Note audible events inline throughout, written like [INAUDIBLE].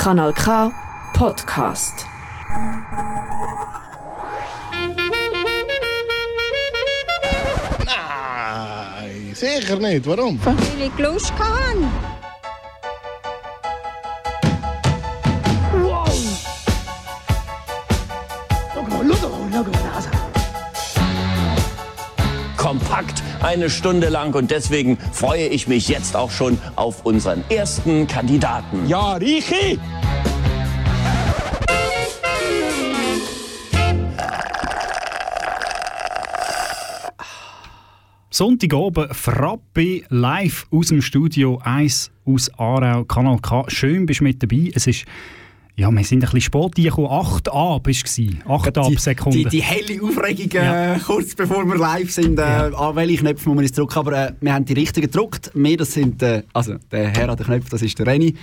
Kanal K Podcast. Nein, sicher nicht. Warum? Weil ich Lust hatte. Eine Stunde lang und deswegen freue ich mich jetzt auch schon auf unseren ersten Kandidaten. Ja, Richi! Sonntagabend Frappe live aus dem Studio 1 aus Aarau, Kanal K. Schön bist du mit dabei. Es ist ja, wir sind ein bisschen spät reingekommen. 8 ab war es. 8 ab Sekunden. Die, die helle Aufregung, Ja. äh, kurz bevor wir live sind, äh, an welche Knöpfe muss man jetzt drücken. Aber äh, wir haben die richtigen gedruckt. Wir, das sind, äh, also der Herr an den Knöpfen, das ist der Renny.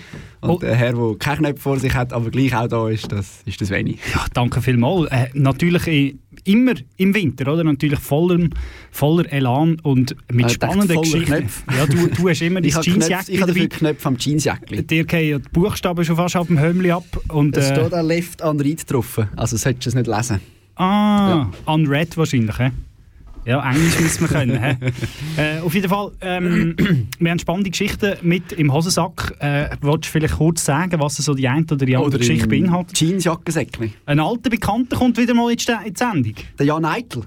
Und Oh. der Herr, der keine Knöpfe vor sich hat, aber gleich auch da ist, das ist das Renny. Ja, danke vielmals. Äh, natürlich immer im Winter, oder? Natürlich voller, voller Elan und mit Äh, spannenden Geschichten. Ja, du, du hast immer [LAUGHS] dein Jeansjacke ich habe dabei. Knöpfe am Jeansjäckli. Dir gehen die Buchstaben schon fast ab dem Hömmli ab. Und, Es äh, steht da Left on Right drauf. Also solltest du es nicht lesen. Ah, unread wahrscheinlich, hä? Ja, Englisch müssen wir können. [LAUGHS] äh, auf jeden Fall, ähm, [CLEARS THROAT] wir haben spannende Geschichten mit im Hosensack. Äh, willst du vielleicht kurz sagen, was so die eine oder die andere Geschichte im beinhaltet? Jeansjackensäckli. Ein alter Bekannter kommt wieder mal in die Sendung. Der Jan Eitel.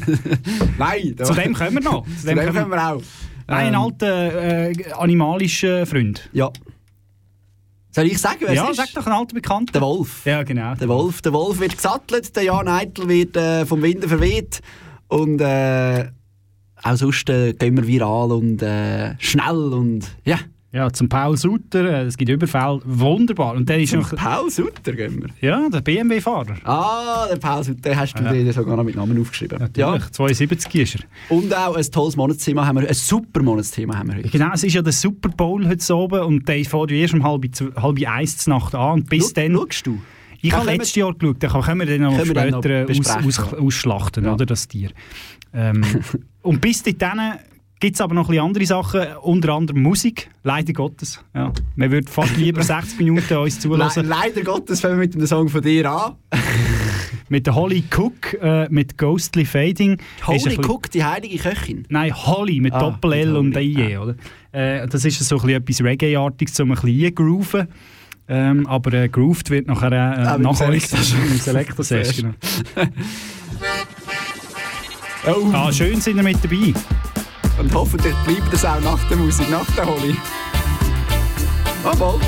[LAUGHS] Nein, Zu dem kommen wir noch. Zu dem kommen wir auch. Nein, ein Ähm, alter äh, animalischer Freund. Ja. Soll ich sagen, wer Ja, es ist? sag doch ein alter Bekannter. Der Wolf. Ja, genau. Der Wolf, der Wolf wird gesattelt, der Jan Eitel wird äh, vom Wind verweht und äh, auch sonst äh, gehen wir viral und äh, schnell und ja. Ja, zum Paul Sutter, äh, es gibt Überfälle, wunderbar. Und der ist noch, Paul Sutter gehen wir. ja, der BMW-Fahrer. Ah, der Paul Sutter, den hast du dir sogar noch mit Namen aufgeschrieben. Natürlich, 72 ist er. Und auch ein tolles Monatsthema haben wir, ein super Monatsthema haben wir heute. Genau, es ist ja der Super Bowl heute oben und der fährt ja erst um halb, halb eins zur Nacht an. Und bis Schau- dann... Schaust du? Ich habe letztes Jahr geschaut, da können wir dann noch Können wir dann noch später aus, besprechen. aus, ausschlachten, Ja. oder, das Tier. Ähm, [LAUGHS] und bis dahin gibt es aber noch ein andere Sachen, unter anderem Musik, leider Gottes. Ja. Man würde fast lieber [LAUGHS] 60 Minuten uns Le zulassen. leider Gottes fangen wir mit dem Song von dir an. [LAUGHS] Mit der Holly Cook, äh, mit Ghostly Fading. Bisschen- Cook, die heilige Köchin. Nein, Holly mit Ah, Doppel-L und Holly, IE, oder? Äh, das ist so ein bisschen etwas Reggae-artiges, um ein bisschen eingrooven. Ähm, aber äh, grooved wird nachher äh, Ah, dem Selektor [LAUGHS] Sehr genau. [LAUGHS] Oh. Ah, schön sind wir mit dabei. Und hoffentlich bleibt es auch nach der Musik, nach der Holly. Oh,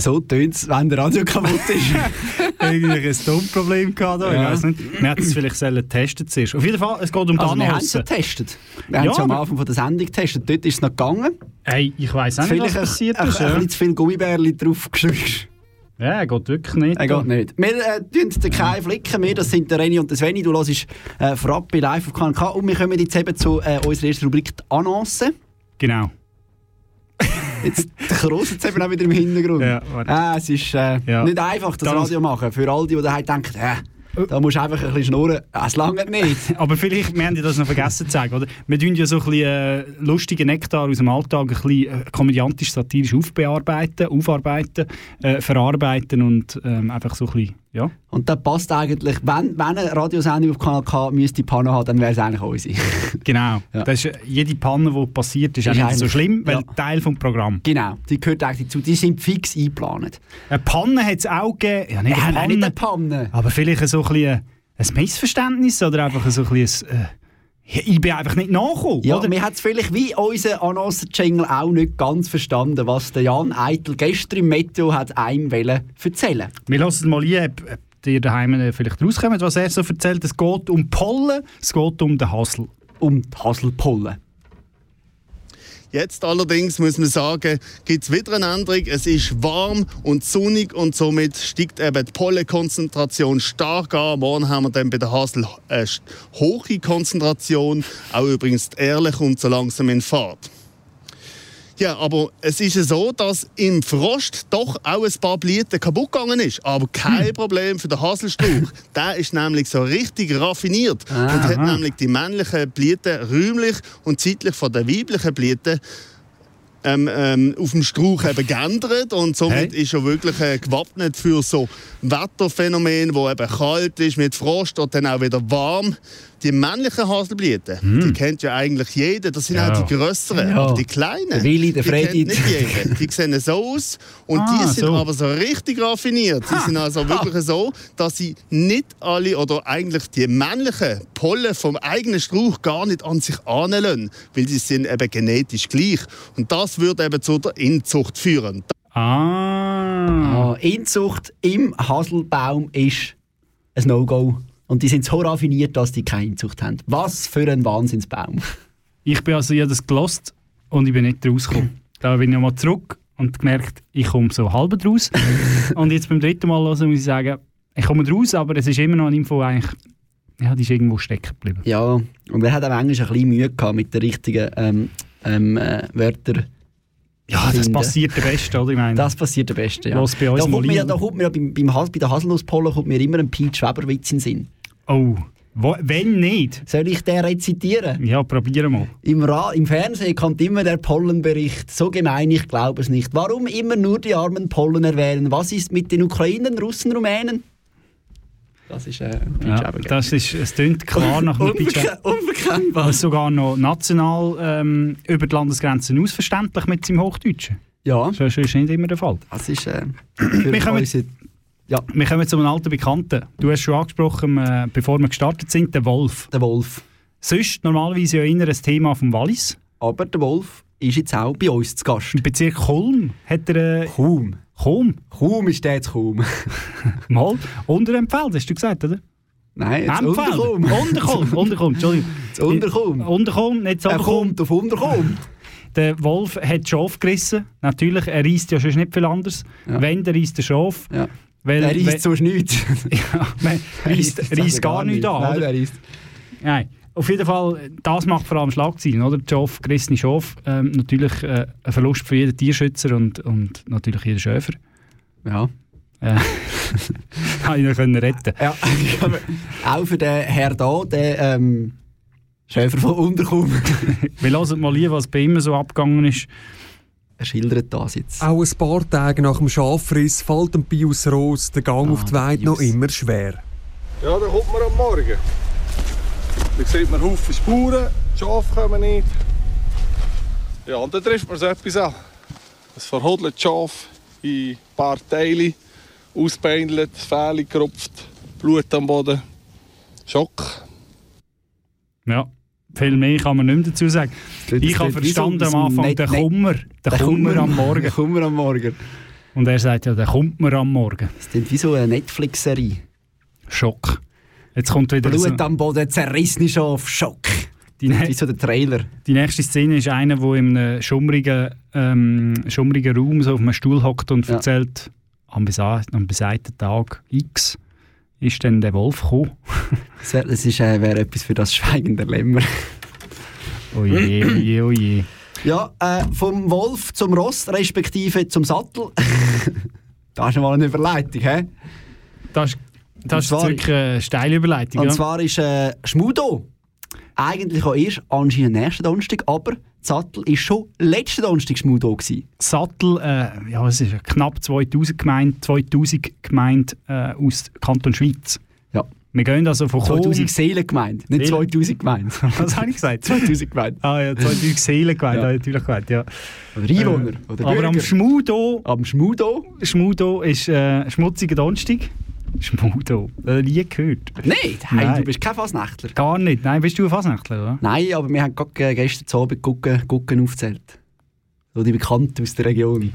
So tönt es, wenn der Radio kaputt ist. [LAUGHS] Irgendwie ein Tonproblem gehabt. da, Ich Ja. weiß nicht. Wir hätten es vielleicht sollen testen zuerst. Auf jeden Fall, es geht um die Also wir haben es getestet. Wir haben Ja, es am Anfang von der Sendung getestet. Dort ist es noch gegangen. Hey, ich weiss auch nicht, was Vielleicht ein, passiert ein, ist. ein, Ja, bisschen zu viel Gummibärli drauf geschrückt. ja geht wirklich nicht. Er geht nicht. Wir äh, tun den keinen Flicken mehr. Das sind der Reni und der Sveni. Du hörst äh, vorab bei Live auf KNK. Und wir kommen jetzt eben zu äh, unserer ersten Rubrik die Annonce. Genau. Jetzt Kroos jetzt eben auch wieder im Hintergrund. Ja, ah, es ist äh, Ja. nicht einfach, das Ganz- Radio machen. Für all die, die daheim denken, äh, da musst du einfach ein bisschen schnurren. Es langt nicht. [LAUGHS] Aber vielleicht, wir haben ja das noch vergessen zu sagen, oder? Wir tun ja so ein bisschen äh, lustigen Nektar aus dem Alltag ein bisschen äh, komödiantisch-satirisch aufbearbeiten, aufarbeiten, äh, verarbeiten und ähm, einfach so ein bisschen, ja. Und das passt eigentlich, wenn, wenn eine Radiosendung auf Kanal K müsste Panne haben, dann wäre es eigentlich unsere. [LAUGHS] Genau. Ja. Das ist, äh, jede Panne, die passiert, ist, Ist nicht so schlimm, weil ja. Teil vom Programm. genau, die gehört eigentlich dazu. Die sind fix eingeplant. Eine Panne hat es auch gegeben. Ja, nicht Ja, eine nein, Panne, nicht eine Panne. aber vielleicht so ein, bisschen, äh, ein Missverständnis oder einfach so ein bisschen... Ein, äh, ich bin einfach nicht nachgekommen, Ja, oder? wir haben es vielleicht wie unser Annonce-Jingle auch nicht ganz verstanden, was der Jan Eitel gestern im Meteo hat einem erzählen Wir lassen mal ein, ob, ihr daheim vielleicht rauskommt, was er so erzählt. Es geht um Pollen, es geht um den Hassel. Um die Haselpollen. Jetzt allerdings muss man sagen, gibt es wieder eine Änderung. Es ist warm und sonnig und somit steigt eben die Pollenkonzentration stark an. Morgen haben wir dann bei der Hasel eine st- hohe Konzentration. Auch übrigens die Erle kommt so langsam in Fahrt. Ja, aber es ist ja so, dass im Frost doch auch ein paar Blüten kaputt gegangen ist. Aber kein Problem für den Haselstrauch. [LAUGHS] Der ist nämlich so richtig raffiniert und hat nämlich die männlichen Blüten räumlich und zeitlich von den weiblichen Blüten ähm, ähm, auf dem Strauch eben geändert und somit Hey. ist er wirklich äh, gewappnet für so Wetterphänomene, wo eben kalt ist mit Frost und dann auch wieder warm. Die männlichen Haselblüten, die kennt ja eigentlich jeder. Das sind Ja. auch die grösseren, Ja. aber die kleinen. Der Willi, der die kennt Freddy. nicht jeder. Die sehen so aus und Ah, die sind so. aber so richtig raffiniert. Die sind also wirklich so, dass sie nicht alle oder eigentlich die männlichen Pollen vom eigenen Strauch gar nicht an sich anlassen, weil die sind eben genetisch gleich. Und das würde eben zu der Inzucht führen. Ah. Ah, Inzucht im Haselbaum ist ein No-Go. Und die sind so raffiniert, dass die keine Inzucht haben. Was für ein Wahnsinnsbaum. Ich bin also ja das gelost und ich bin nicht rausgekommen. da bin ich nochmal zurück und gemerkt, ich komme so halb raus. [LAUGHS] und jetzt beim dritten Mal hören muss ich sagen, ich komme raus, aber es ist immer noch eine Info eigentlich, ja, die ist irgendwo stecken geblieben. Ja, und er hat auch manchmal ein bisschen Mühe gehabt mit den richtigen ähm, ähm, äh, Wörtern. Ja, das finden. passiert der Beste, oder? Ich meine, Das passiert am besten, ja. Was bei uns da kommt mir, da kommt mir beim, beim Has, bei der Haselnusspollen kommt mir immer ein Pete Weber-Witz in den Sinn. Oh, wo, wenn nicht? Soll ich den rezitieren? Ja, probieren mal. Im, Ra Im Fernsehen kommt immer der Pollenbericht. So gemein, ich glaube es nicht. Warum immer nur die armen Pollen erwähnen? Was ist mit den Ukrainern, Russen, Rumänen? Das ist äh, Ja, das ist, es klingt klar [LAUGHS] nach einem. Unverke Unverkennbar. Was sogar noch national ähm, über die Landesgrenzen ausverständlich mit seinem Hochdeutschen. Ja, Das ist ist nicht immer der Fall. das ist äh, [CLEARS THROAT] für unsere... Ja, Wir kommen zu einem alten Bekannten. Du hast schon angesprochen, äh, bevor wir gestartet sind, der Wolf. der Wolf. Sonst normalerweise ja immer ein Thema vom Wallis. Aber der Wolf ist jetzt auch bei uns zu Gast. Im Bezirk Kulm hat er... Äh, Kaum. Kulm? Kaum ist der jetzt kaum. [LAUGHS] Mal. Unter dem Feld, hast du gesagt, oder? Nein, jetzt Empfeld. Unterkaum. Unterkulm. Unterkulm, [LAUGHS] Entschuldigung. Jetzt Unterkaum. Unterkulm, nicht Er Unterkulm. kommt auf Unterkaum. [LAUGHS] Der Wolf hat Schaf gerissen. Natürlich, er reisst ja schon nicht viel anders. Ja. Wenn, der reisst der Schaf. Ja. Weil, Er [LAUGHS] [LAUGHS] reisst sonst nichts. ja, reisst, reisst gar nichts an. Nein, oder? er reisst. Nein. Auf jeden Fall, das macht vor allem Schlagzeilen, oder? Die Schaf, gerissene Schaf. Ähm, natürlich äh, ein Verlust für jeden Tierschützer und, und natürlich jeden Schäfer. Ja. Äh, [LAUGHS] habe ich noch können retten ja. auch für den Herr da, den ähm, Schäfer von Unterkaum. Wir hören mal hier, was bei ihm so abgegangen ist. Er schildert das jetzt. Auch ein paar Tage nach dem Schaffriss fällt dem Pius Ross der Gang auf die Weide noch immer schwer. Ja, dann kommt man am Morgen. Dann sieht man Haufen Spuren, die Schafe kommen nicht. Ja, und dann trifft man so etwas an. Ein verhodelt Schaf in ein paar Teile, ausbeindelt, Fähle gerupft, Blut am Boden. Schock. Ja, viel mehr kann man nicht mehr dazu sagen. Das Ich habe so- verstanden so am Anfang Net- den Kummer. Den Kummer am Morgen. Kummer am Morgen. Und er sagt ja, der kommt mir am Morgen. Das klingt wie so eine Netflix-Serie. Schock. Jetzt kommt wieder so, Blut am Boden, zerrissene Schaf, Schock. die, Wie nä so der Trailer. die nächste Szene ist einer, der in einem schummrigen, ähm, schummrigen Raum so auf einem Stuhl hockt und Ja. erzählt, am, besa am besagten Tag X ist dann der Wolf gekommen. [LAUGHS] Das wäre ist, äh, wär etwas für das Schweigen der Lämmer. Oje, oje, oje. Ja, äh, vom Wolf zum Ross, respektive zum Sattel. [LAUGHS] das ist mal eine Überleitung, hä? Das, ist- das ist zwar- wirklich eine steile Überleitung. Und ja. zwar ist äh, Schmudo eigentlich auch erst anscheinend nächsten Donnerstag, aber Sattel ist schon letzten Donnerstag gewesen. Sattel, äh, ja, es ist knapp 2000 gemeint, 2000 gemeint äh, aus Kanton Schweiz. Ja. Wir gehen also von Chom- 2000 Seelen gemeint, nicht Seelen? 2000 gemeint. [LAUGHS] Was habe ich gesagt? 2000 gemeint. Ah ja, 2000 Seelen gemeint, Ja. natürlich gemeint, ja. Oder Einwohner. Äh, oder aber Bürger. am Schmudo, am Schmudo? Schmudo ist äh, schmutziger Donnerstag. Schmudo, äh, nie gehört. Nein, hey, du bist kein Fasnächtler. Gar nicht. Nein, bist du ein Fasnächtler, oder? Nein, aber wir haben gerade gestern Abend Gucken, Gucken aufgezählt. So die Bekannten aus der Region.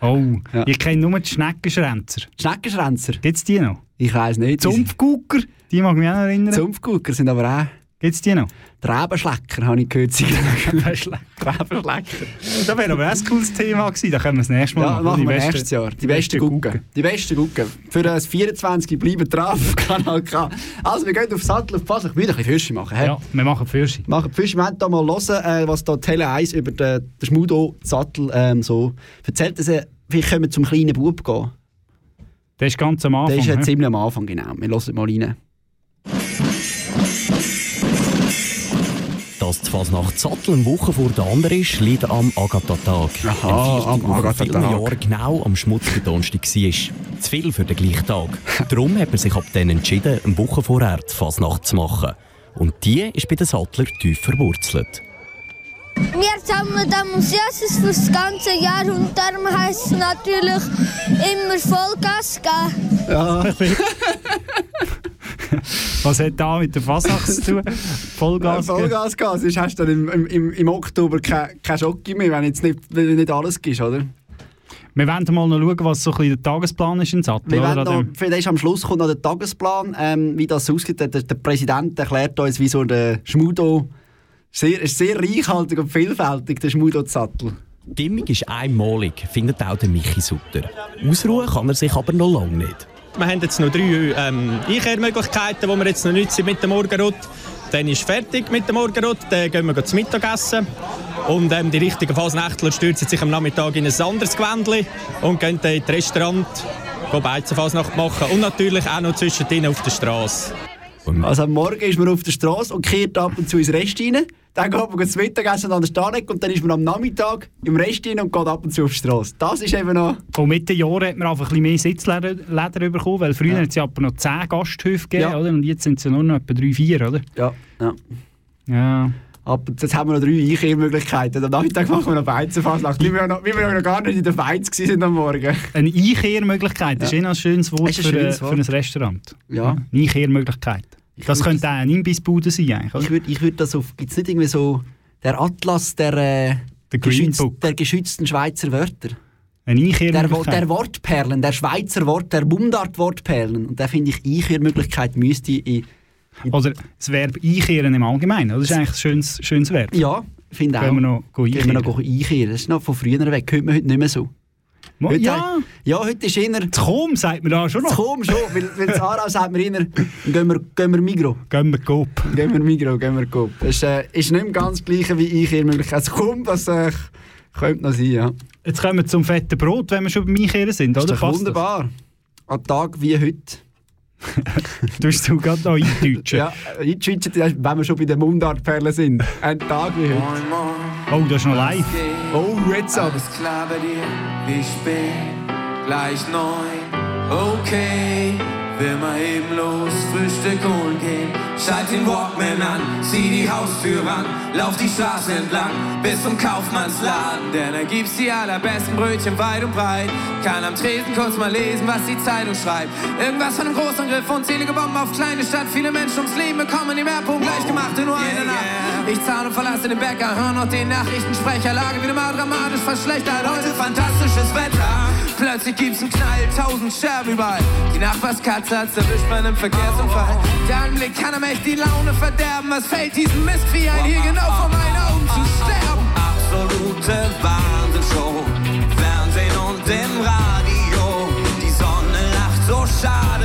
Oh, Ja. ich kenne nur die Schneckenschränzer. Schneckenschränzer? Gibt es die noch? Ich weiss nicht. Zumpfgucker, die mag mich auch noch erinnern. Zumpfgucker sind aber auch... Gibt es die noch? Trebenschlecker habe ich gehört. Trebenschlecker. Das wäre aber ein cooles Thema gewesen. Da können wir das nächste Mal Ja, machen. machen Die wir besten- nächstes Jahr. Die besten Gucken. Die besten Gucken. Für das 24 bleiben drauf auf Kanal K. Also, wir gehen auf Sattel auf Pass. Ich will ein bisschen Fürsche machen. hä? Ja, wir machen Fürsche. Machen die Fische. Wir wollen da mal hören, äh, was da Tele 1 über den, den Schmudo-Sattel ähm, so erzählt. Also, vielleicht können wir zum kleinen Bub gehen. Der ist ganz am Anfang. Der ist ja ziemlich am Anfang, genau. Wir hören mal rein. Dass die Fasnacht Sattel eine Woche vor der anderen ist, liegt am Agatha-Tag. Aha, am Am Agatha-Tag. vielen Jahren genau am schmutzigen Donnerstag war. Zu viel für den gleichen Tag. [LAUGHS] Darum hat man sich ab dann entschieden, eine Woche vorher die Fasnacht zu machen. Und die ist bei den Sattlern tief verwurzelt. Wir sammeln dann Museums für das ganze Jahr und darum heisst es natürlich immer Vollgas geben. Ja. [LAUGHS] [LAUGHS] Was hat da mit der Fasnacht zu tun? Vollgas. geben? Vollgas. Sonst hast du dann im, im- im, Oktober keine kein Schocke mehr, wenn jetzt nicht, wenn du nicht alles gibst, oder? Wir werden mal noch schauen, was so ein bisschen der Tagesplan ist in Sattel. Wir oder? noch, vielleicht am Schluss kommt noch der Tagesplan, ähm, wie das aussieht. Der, der Präsident erklärt uns, wie so der Schmudo sehr, ist sehr reichhaltig und vielfältig, der Schmudo-Sattel. Die Stimmung ist einmalig, findet auch der Michi Sutter. Ausruhen kann er sich aber noch lange nicht. Wir haben jetzt noch drei ähm, Einkehrmöglichkeiten, die wir jetzt noch nutzen mit dem Morgenrot. Dann ist fertig mit dem Morgenrot, dann gehen wir zum Mittagessen. Und ähm, die richtigen Fasnächtler stürzen sich am Nachmittag in ein anderes Gewändchen und gehen dann in das Restaurant Beizenfasnacht machen. Und natürlich auch noch zwischendrin auf der Straße. Also am Morgen ist man auf der Straße und kehrt ab und zu ins Rest rein. Dann geht man zum Mittagessen an der Stanek und dann ist man am Nachmittag im Rest rein und geht ab und zu auf die Straße. Das ist eben noch... Und mit den Jahren hat man einfach ein bisschen mehr Sitzleder Leder bekommen, weil früher hat es ja aber noch 10 Gasthöfe gegeben, Ja. oder? Und jetzt sind es ja nur noch etwa 3, 4, oder? Ja, ja. Ja. Aber jetzt haben wir noch drei Einkehrmöglichkeiten. Am Nachmittag machen wir noch Beizenfasnacht. Wie wir ja noch, wie wir ja noch gar nicht in der Beiz waren am Morgen. Eine Einkehrmöglichkeit ist Ja. eh noch ein schönes Wort Ist ein für, schönes äh, für Wort. ein Restaurant. Ja. Eine Einkehrmöglichkeit. Das würd könnte auch eine Imbissbude sein, eigentlich, oder? Ich würde ich würd das auf... Gibt es nicht irgendwie so... Der Atlas der... Äh, Der. Der geschützten Schweizer Wörter. Eine Der, Einkehrmöglichkeit. der Wortperlen, der Schweizer Wort, der Mundart-Wortperlen. Und da finde ich, Einkehrmöglichkeit müsste in... Oder das Verb einkehren im Allgemeinen? Das ist eigentlich ein schönes, schönes Verb. Ja, finde auch. Gehen wir noch go Gehen wir einkehren. noch einkehren. Das ist noch von früher weg. Hört man heute nicht mehr so. Mo- Heute ja, haben- ja, heute ist eher... zu Chom sagt man da schon noch. komm schon, weil, weil in Aarau [LAUGHS] sagt man eher, gehen wir, gehen wir Migro. Gehen wir Coop. Gehen wir Migro, gehen wir Coop. Das ist, äh, ist nicht ganz das gleiche wie Einkehrmöglichkeit. Also komm, das äh, könnte noch sein, ja. Jetzt kommen wir zum fetten Brot, wenn wir schon beim Einkehren sind, Das oder? ist wunderbar. An Tag wie heute. Das? [LAUGHS] Du hast du gerade noch eindeutschen. Ja, einschweizen, wenn wir schon bei den Mundartperlen sind. Ein Tag wie heute. Oh, das ist noch live. Oh, jetzt aber. Alles klar bei dir, wie spät? Gleich neun, okay. Will mal eben los, Frühstück holen gehen. Schalt den Walkman an, zieh die Haustür ran, lauf die Straße entlang bis zum Kaufmannsladen. Denn da gibt's die allerbesten Brötchen weit und breit. Kann am Tresen kurz mal lesen, was die Zeitung schreibt. Irgendwas von einem Großangriff, unzählige Bomben auf kleine Stadt. Viele Menschen ums Leben bekommen im Erdpunkt gleich gemacht in nur einer Nacht. Ich zahle und verlasse den Bäcker, hör noch den Nachrichtensprecher. Lage wieder mal dramatisch verschlechtert. Heute fantastisches Wetter. plötzlich gibt's einen Knall, tausend Scherben überall. Die Nachbarskatze hat's erwischt bei einem Verkehrsunfall. Der Anblick kann ihm echt die Laune verderben. Was fällt diesem Mistvieh ein, hier genau vor meinen Augen zu sterben? Absolute Wahnsinnsshow. Fernsehen und im Radio. Die Sonne lacht so schadenfroh.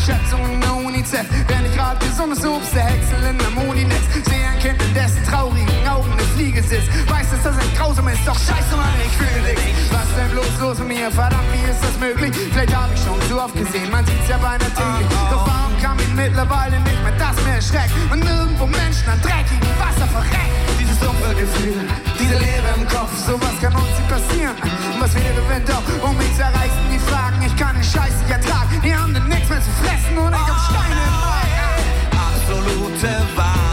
Nach Schätzungen der UNICEF. Wer nicht gerade gesundes Obst, der Häcksel in einem Moninetz. Sehe ein Kind, in dessen traurigen Augen eine Fliege sitzt. Weiß, dass das ein Grausam ist, doch scheiße, Mann, ich fühle nichts. Was denn bloß los mit mir? Verdammt, wie ist das möglich? Vielleicht habe ich schon zu oft gesehen, man sieht's ja bei einer täglich. Doch warum kann mich mittlerweile nicht mehr das mehr erschreckt? Und nirgendwo Menschen an dreckigem Wasser verrecken. Dieses dumpfe Gefühl, diese Leere im Kopf, sowas kann uns nicht passieren. Was wäre, wenn doch um mich zerreißen die Fragen? Ich kann den Scheiß nicht ertragen, die haben denn nichts mehr zu fressen und ich hab Steine im Magen. Absolute Wahnsinnsshow.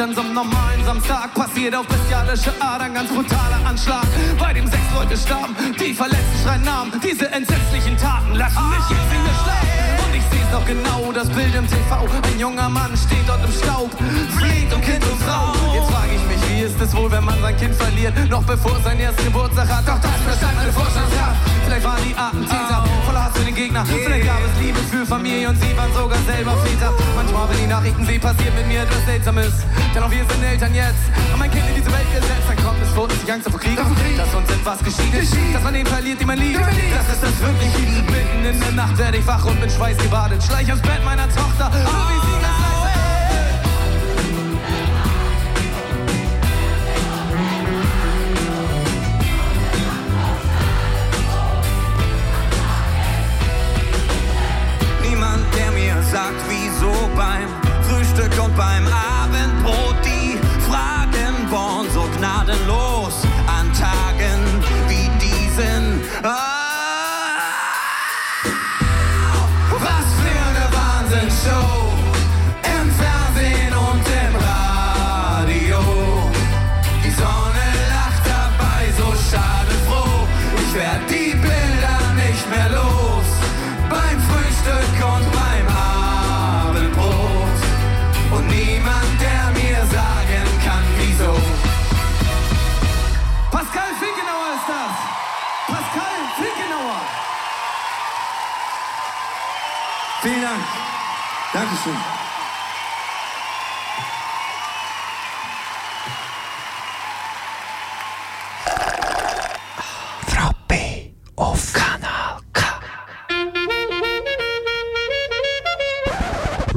An so einem normalen Samstag passiert auf bestialische Art ein ganz brutaler Anschlag, bei dem sechs Leute starben. Die Verletzten schreien Namen. Diese entsetzlichen Taten lassen mich jetzt in der Schlaf. Und ich seh's noch genau, das Bild im TV. Ein junger Mann steht dort im Staub, flieht um Kind und Frau. Jetzt frage ich mich, wie ist es wohl, wenn man sein Kind verliert, noch bevor es seinen ersten Geburtstag hat? Doch das verstand meine Vorstandskraft. Vielleicht waren die Attentäter voller Hass für den Gegner. Vielleicht gab es Liebe für Familie und sie waren sogar selber Väter. Manchmal, wenn die Nachrichten sehen, passiert mit mir etwas Seltsames. Denn auch wir sind Eltern jetzt. Und mein Kind in diese Welt gesetzt, dann kommt es vor, dass ich Angst vor Krieg habe. Dass uns etwas geschieht, dass man den verliert, den man liebt. Das ist das wirklich Mitten in der Nacht werde ich wach und bin schweißgebadet. Schleich ins Bett meiner Tochter, so wie sie beim Abendbrot die Fragen bohren so gnadenlos Dankeschön. Frau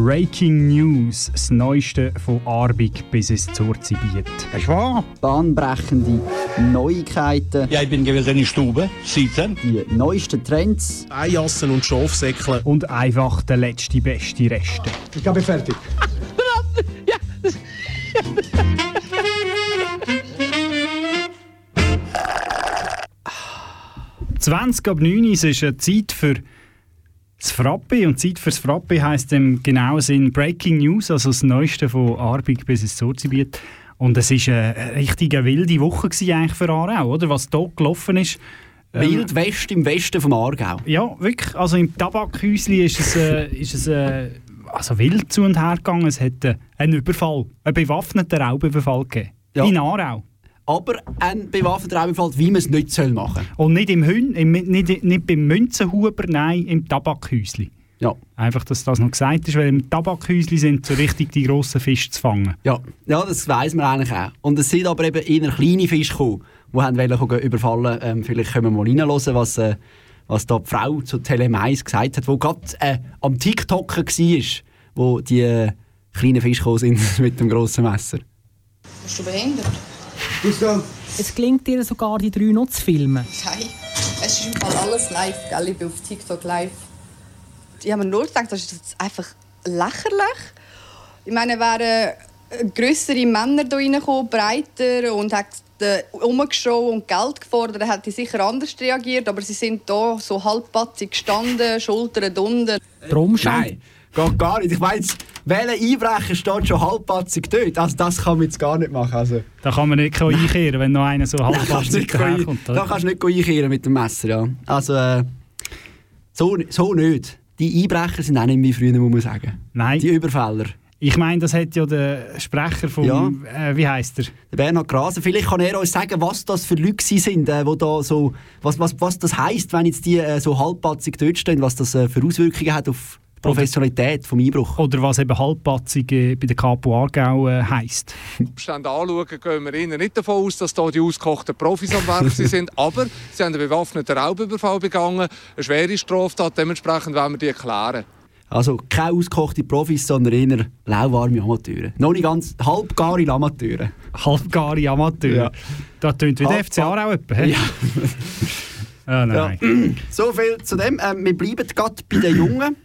Breaking News, das Neueste von Arbig bis ins Zurzibiet. Das ist wahr. Bahnbrechende Neuigkeiten. Ja, ich bin gewesen in Stube, sitzen. Die neuesten Trends. Eijassen und Schafsäckle. Und einfach der letzte beste Reste. Ich bin fertig. 20 ab 9 Uhr ist eine Zeit für das Frappe. Und Zeit fürs Frappe heisst im genauen Sinn Breaking News, also das Neueste von Arbig bis ins Zurzibiet. Und es war eine richtige wilde Woche eigentlich für Aarau, oder? Was hier gelaufen ist. Ähm, Wild West im Westen vom Aargau. Ja, wirklich. Also im Tabakhäusli ist es, äh, ist es äh, also wild zu und her gegangen. Es hat äh, einen Überfall, einen bewaffneten Raubüberfall gegeben. Ja. In Aarau. Aber ein bewaffneter Raubüberfall, wie man es nicht soll machen Und nicht, im Hün, im, nicht, nicht beim Münzenhuber, nein, im Tabakhäusli. Ja. Einfach, dass das noch gesagt ist, weil im Tabakhäusli sind so richtig die grossen Fische zu fangen. Ja, ja das weiss man eigentlich auch. Und es sind aber eben eher kleine Fische gekommen, die haben wollen überfallen ähm, Vielleicht können wir mal reinhören, was, äh, was da die Frau zu Telemais gesagt hat, die gerade äh, am TikToker war, wo die äh, kleinen Fische gekommen sind [LAUGHS] mit dem grossen Messer. Bist du behindert? Es gelingt dir sogar, die drei noch zu filmen. Nein, es ist im Fall alles live, gell? Ich bin auf TikTok live. Ich habe mir nur gedacht, das ist jetzt einfach lächerlich. Ich meine, wäre größere Männer hier reingekommen, breiter und hat äh, umgeschaut und Geld gefordert, hätte ich sicher anders reagiert. Aber sie sind hier so halbpatzig gestanden, Schultern unten. Nein, geht gar nicht. Ich meine, welcher Einbrecher steht schon halbpatzig dort? Also das kann man jetzt gar nicht machen. Also, Da kann man nicht einkehren, wenn noch einer so halbpatzig daherkommt. da kannst du nicht einkehren mit dem Messer. Ja. Also äh, so, so nicht. Die Einbrecher sind auch nicht wie früher, muss man sagen. Nein. Die Überfäller. Ich meine, das hat ja der Sprecher vom, Ja. äh, wie heißt er? Der Bernhard Graser. Vielleicht kann er uns sagen, was das für Leute sind, äh, wo da so, was, was, was das heisst, wenn jetzt die äh, so halbpatzig dort stehen, was das äh, für Auswirkungen hat auf Professionalität vom Einbruch. Oder was eben halbpatzig äh, bei der Capo Aargau äh, heisst. Umstände anschauen, gehen wir ihnen nicht davon aus, dass hier die ausgekochten Profis am Werk [LAUGHS] sind. Aber sie haben einen bewaffneten Raubüberfall begangen, eine schwere Straftat. Dementsprechend werden wir die klären. Also keine ausgekochte Profis, sondern eher lauwarme Amateure. Noch nicht ganz halbgare Amateure. Halbgare Amateure. Ja. Das tönt wie der FC Aarau etwa. hä? Ja. Ah, nein. Ja. So viel zu dem. Ähm, wir bleiben gerade bei den Jungen.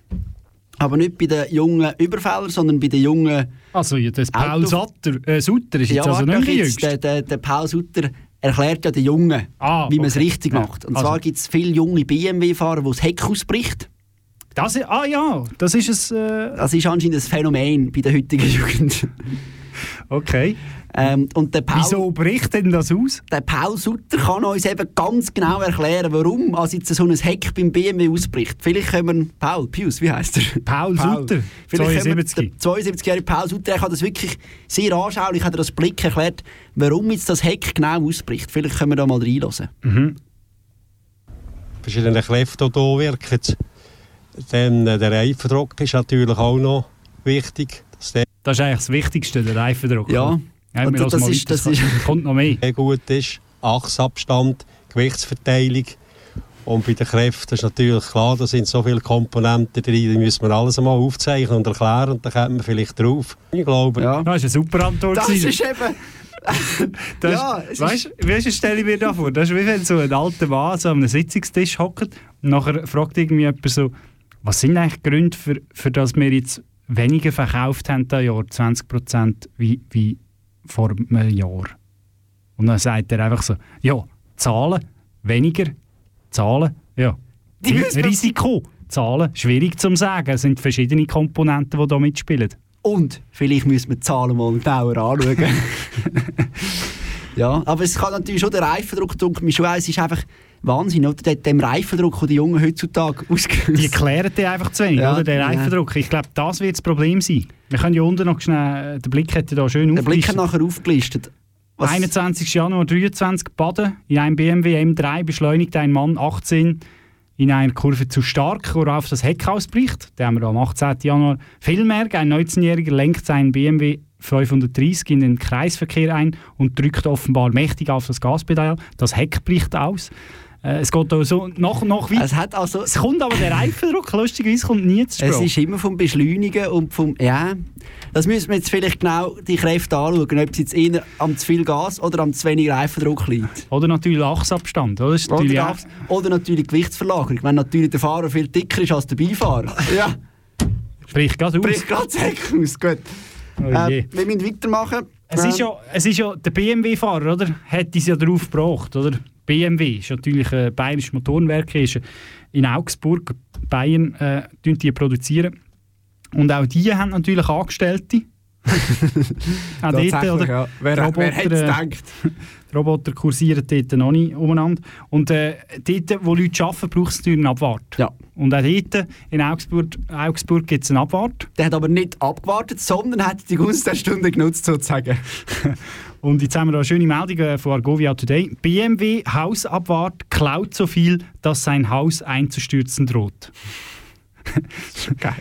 Aber nicht bei den jungen Überfällern, sondern bei den jungen... Also ja, das Paul Sutter, äh, Sutter ist jetzt ja, also nicht mehr doch der jetzt. Der, der, der Paul Sutter erklärt ja den Jungen, Ah, wie man es okay. richtig macht. Und Also- zwar gibt es viele junge BMW-Fahrer, wo das Heck ausbricht. Das, ist- ah ja, das ist es. Äh, Das ist anscheinend ein Phänomen bei der heutigen Jugend. okay. Ähm, und der Paul, Wieso bricht denn das aus? Der Paul Sutter kann uns eben ganz genau erklären, warum also jetzt so ein Heck beim BMW ausbricht. Vielleicht können wir... Paul, Pius, wie heißt er? Paul Sutter, Vielleicht können wir 72. den 72-jährige Paul Sutter, er hat das wirklich sehr anschaulich, hat er das Blick erklärt, warum jetzt das Heck genau ausbricht. Vielleicht können wir da mal reinhören. Mhm. verschiedene Kräfte, die hier wirken. Dann, äh, der Reifendruck ist natürlich auch noch wichtig. Dass der Das ist eigentlich das Wichtigste, der Reifendruck. Ja. Ja Und das mal ist- das ist- kommt noch mehr. sehr gut ist. Achsabstand, Gewichtsverteilung. Und bei den Kräften ist natürlich klar, da sind so viele Komponenten drin, die müssen wir alles einmal aufzeichnen und erklären und dann kommt man vielleicht drauf. Ich glaube, ja. Das ist eine super Antwort. Das gewesen. ist eben... [LAUGHS] Das, Ja, es weißt du, weißt, stelle ich mir da vor, das ist wie wenn so ein alter Mann so an einem Sitzungstisch hockt und nachher fragt irgendwie jemand so, was sind eigentlich die Gründe, für, für dass wir jetzt weniger verkauft haben dieses Jahr, 20% wie, wie vor einem Jahr. Und dann sagt er einfach so, ja, Zahlen, weniger, Zahlen, ja. Risiko, Zahlen, schwierig zu sagen, es sind verschiedene Komponenten, die da mitspielen. Und vielleicht müssen wir die Zahlen mal genauer anschauen. [LAUGHS] ja, aber es kann natürlich schon der Reifendruck, denke mir schon, es ist einfach Wahnsinn, oder? Der- Dem Reifendruck, den die Jungen heutzutage [LAUGHS] Die ausgelöst klären den einfach zu wenig, Ja, oder? Der ja. Reifendruck. Ich glaube, das wird das Problem sein. Wir können ja unten noch schnell, der Blick hat ja da schön Der Blick hat nachher aufgelistet. Was- 21. Januar 23 Baden. In einem BMW M3 beschleunigt ein Mann 18 in einer Kurve zu stark, worauf das Heck ausbricht. Den haben wir am 18. Januar. Vielmehr, ein 19-Jähriger lenkt seinen BMW 530 in den Kreisverkehr ein und drückt offenbar mächtig auf das Gaspedal. Das Heck bricht aus. Äh, es geht da so noch, noch weiter. Es hat also... Es kommt aber der Reifendruck, lustigerweise kommt nie zu Es ist immer vom Beschleunigen und vom... Ja, das müssen wir jetzt vielleicht genau die Kräfte anschauen, ob es jetzt eher am zu viel Gas oder am zu wenig Reifendruck liegt. Oder natürlich Achsabstand. Oder, ist natürlich Oder, auch- oder natürlich Gewichtsverlagerung, wenn natürlich der Fahrer viel dicker ist als der Beifahrer. [LAUGHS] ja, Bricht gerade aus. bricht gerade aus. Gut. Oh äh, wir müssen weitermachen. Es ist, Ähm, ja, es ist ja der BMW-Fahrer, oder? Hat uns ja darauf gebracht, oder? BMW ist natürlich ein bayerisches Motorenwerk, ist in Augsburg, Bayern, äh, die produzieren. Und auch die haben natürlich Angestellte. [LAUGHS] auch dort, Tatsächlich, oder? ja. Wer- Die wer hätte es äh, gedacht? Roboter kursieren dort noch nicht umeinander. Und äh, dort, wo Leute arbeiten, braucht es natürlich einen Abwart. Ja. Und auch dort, in Augsburg, Augsburg gibt es einen Abwart. Der hat aber nicht abgewartet, sondern hat die Gunst der Stunde genutzt, sozusagen. [LAUGHS] Und jetzt haben wir da eine schöne Meldung äh, von Argovia Today. BMW Hausabwart klaut so viel, dass sein Haus einzustürzen droht. [LAUGHS] Geil.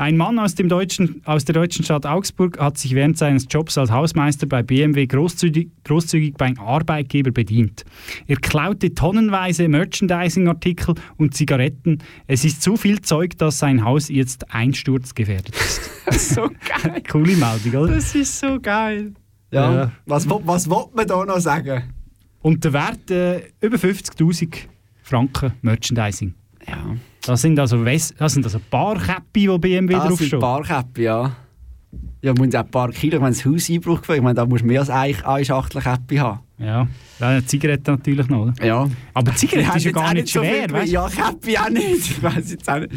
Ein Mann aus, dem deutschen, aus der deutschen Stadt Augsburg hat sich während seines Jobs als Hausmeister bei BMW großzügig, großzügig beim Arbeitgeber bedient. Er klaute tonnenweise Merchandising-Artikel und Zigaretten. Es ist zu viel Zeug, dass sein Haus jetzt einsturzgefährdet ist. [LAUGHS] so geil. [LAUGHS] Coole Meldung, oder? Das ist so geil. Ja. Ja. Was, was will man da noch sagen? Und der Wert äh, über 50.000 Franken Merchandising. Ja. Das sind also, Wes das sind also Barkäppi, die BMW Das sind draufstehen. Barkäppi, ja. Ja, muss auch ein paar Kilo, meine, das Haus Einbruch. Ich meine, da musst du mehr als eine, eine Schachtel Käppi haben. Ja, ja Zigarette natürlich noch, oder? Ja. Aber Zigarette ist ja gar nicht schwer, so weißt du? Ja, Käppi auch nicht. Ich weiß jetzt auch nicht.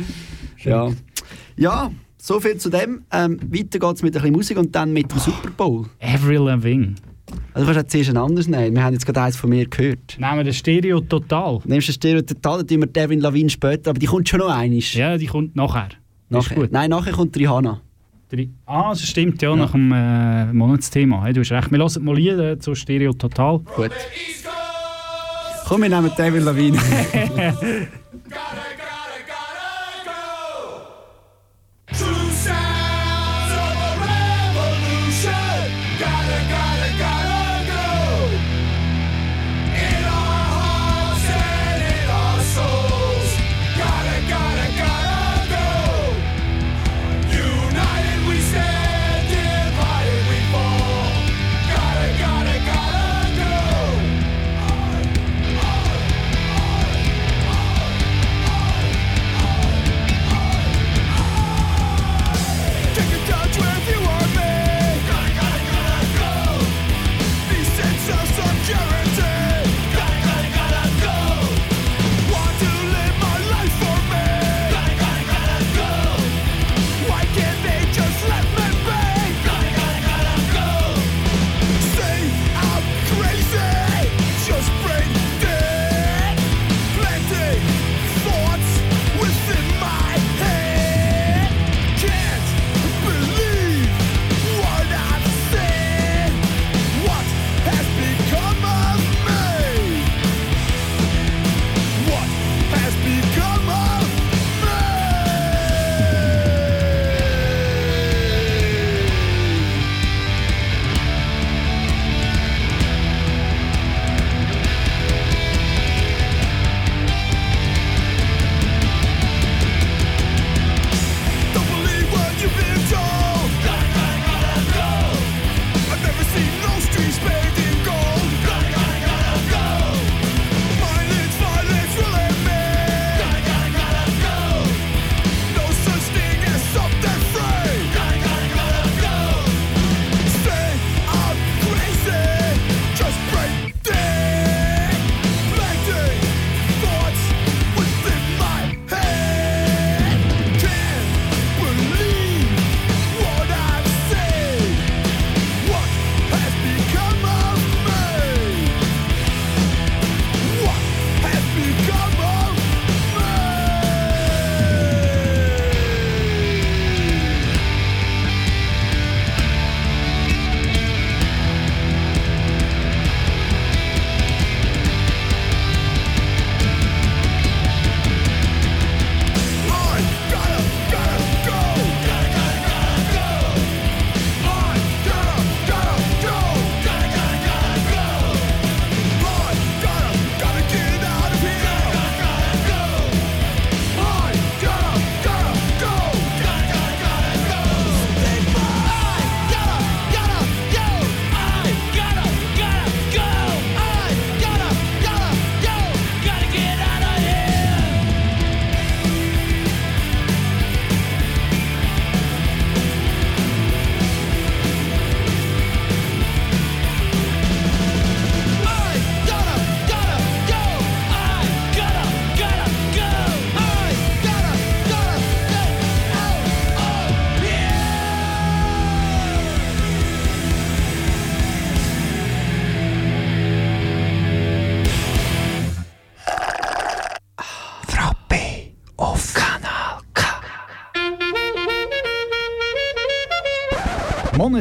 Ja. Ja, so viel zu dem. Ähm, weiter geht es mit ein bisschen Musik und dann mit dem Super Bowl. Avril Lavigne. Also du kannst jetzt zuerst ein anderes nehmen. Wir haben jetzt gerade eins von mir gehört. Nehmen wir das Stereo total. Nimmst du das Stereo total, dann tun wir Devin Lavin später, aber die kommt schon noch einisch. Ja, die kommt nachher. Nachher. gut. Nein, nachher kommt Rihanna. Ah, das stimmt, ja, nach dem äh, Monatsthema. Hey, du hast recht. Wir hören mal Lieder zu Stereo total. Gut. Komm, wir nehmen Devin Lavin. [LAUGHS] [LAUGHS]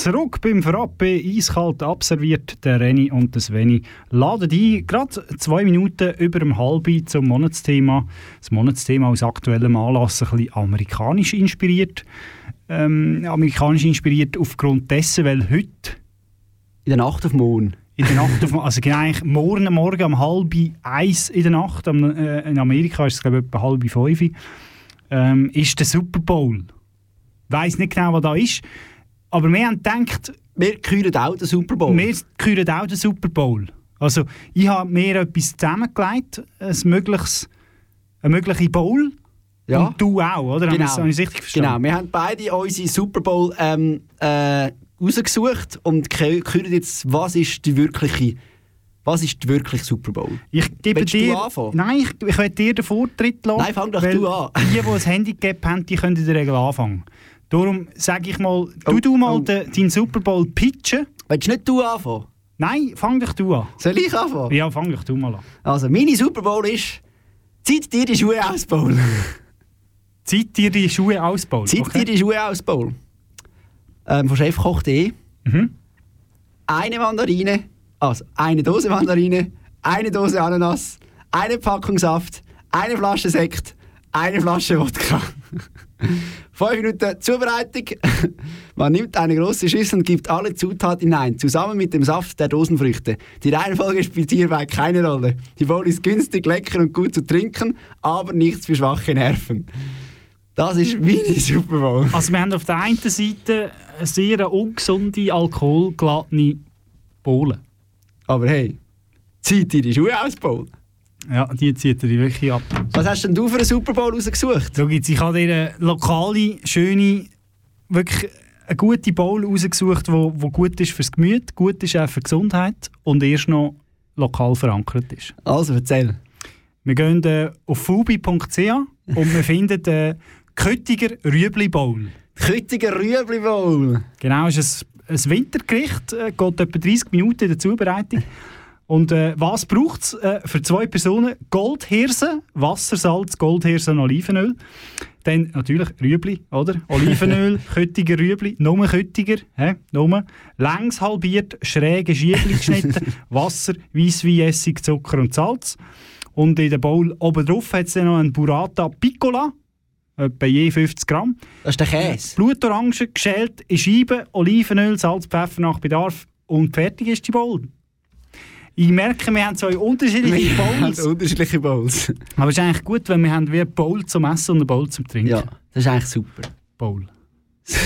Zurück beim Frappe, eiskalt abserviert, der Reni und der Sveni laden ein, gerade zwei Minuten über dem halben zum Monatsthema. Das Monatsthema aus aktuellem Anlass ein bisschen amerikanisch inspiriert. Ähm, amerikanisch inspiriert aufgrund dessen, weil heute In der Nacht auf Mond. in der Nacht, auf, also genau eigentlich morgen, morgen um halb eins in der Nacht, äh, in Amerika ist es glaube ich etwa halb fünf, ähm, ist der Super Bowl. Ich weiss nicht genau, was da ist, aber wir haben gedacht... Wir küren auch den Super Bowl. Wir küren auch den Super Bowl. Also ich habe mir etwas zusammengelegt, ein mögliches, eine mögliche Bowl. Ja. Und du auch, oder? Genau. Habe ich es richtig verstanden? Genau, wir haben beide unsere Super Bowl ähm, äh, rausgesucht und kü- küren jetzt, was ist die wirkliche, was ist die wirkliche Super Bowl? Ich gebe Willst dir, du anfangen? Nein, ich, ich will dir den Vortritt lassen. Nein, fang doch du an. Die, die ein Handicap haben, die können in der Regel anfangen. Darum sage ich mal, du Oh, du mal den, deinen Super Bowl pitchen. Willst du nicht du anfangen? Nein, fang doch du an. Soll ich anfangen? Ja, fang doch du mal an. Also, meine Super Bowl ist, zieht dir die Schuhe aus, Bowl. [LAUGHS] Zieht dir die Schuhe aus, Bowl? Zieht okay. dir die Schuhe aus, Bowl. Ähm, von chefkoch.de. Mhm. Eine Mandarine, also eine Dose Mandarine, eine Dose Ananas, eine Packung Saft, eine Flasche Sekt, eine Flasche Wodka. [LAUGHS] Fünf Minuten Zubereitung. [LAUGHS] Man nimmt eine große Schüssel und gibt alle Zutaten hinein, zusammen mit dem Saft der Dosenfrüchte. Die Reihenfolge spielt hierbei keine Rolle. Die Bowl ist günstig, lecker und gut zu trinken, aber nichts für schwache Nerven. Das ist meine Super Bowl. Also wir haben auf der einen Seite eine sehr ungesunde, alkoholgeladene Bohle. Aber hey, zieht dir die Schuhe aus, Bowl. Ja, die zieht er wirklich ab. Was hast denn du für einen Super Bowl rausgesucht? Da gibt's, ich habe dir eine lokale, schöne, wirklich eine gute Bowl rausgesucht, die wo, wo gut ist fürs Gemüt, gut ist auch für die Gesundheit und erst noch lokal verankert ist. Also, erzähl. Wir gehen äh, auf fubi.ch und wir finden den Köttiger Rüebli Bowl. Köttiger Rüebli Bowl? Genau, ist ein, ein Wintergericht, äh, geht etwa 30 Minuten in der Zubereitung. Und äh, was braucht es äh, für zwei Personen? Goldhirse, Wasser, Salz, Goldhirse und Olivenöl. Dann natürlich Rüebli, oder? [LAUGHS] Olivenöl, Köttiger Rüebli, nur Köttiger, hä? Nur. Längs halbiert, schräge Schiebli geschnitten, [LAUGHS] Wasser, Weisswein, Essig, Zucker und Salz. Und in der Bowl oben drauf hat es noch einen Burrata Piccola, etwa je 50 Gramm. Das ist der Käse. Blutorange geschält in Scheiben, Olivenöl, Salz, Pfeffer nach Bedarf und fertig ist die Bowl. Ich merke, wir haben zwei unterschiedliche Bowls. unterschiedliche Bowls. Aber es ist eigentlich gut, wenn wir haben wie eine Bowl zum Essen und eine Bowl zum Trinken. Ja, das ist eigentlich super. Bowl. [LAUGHS]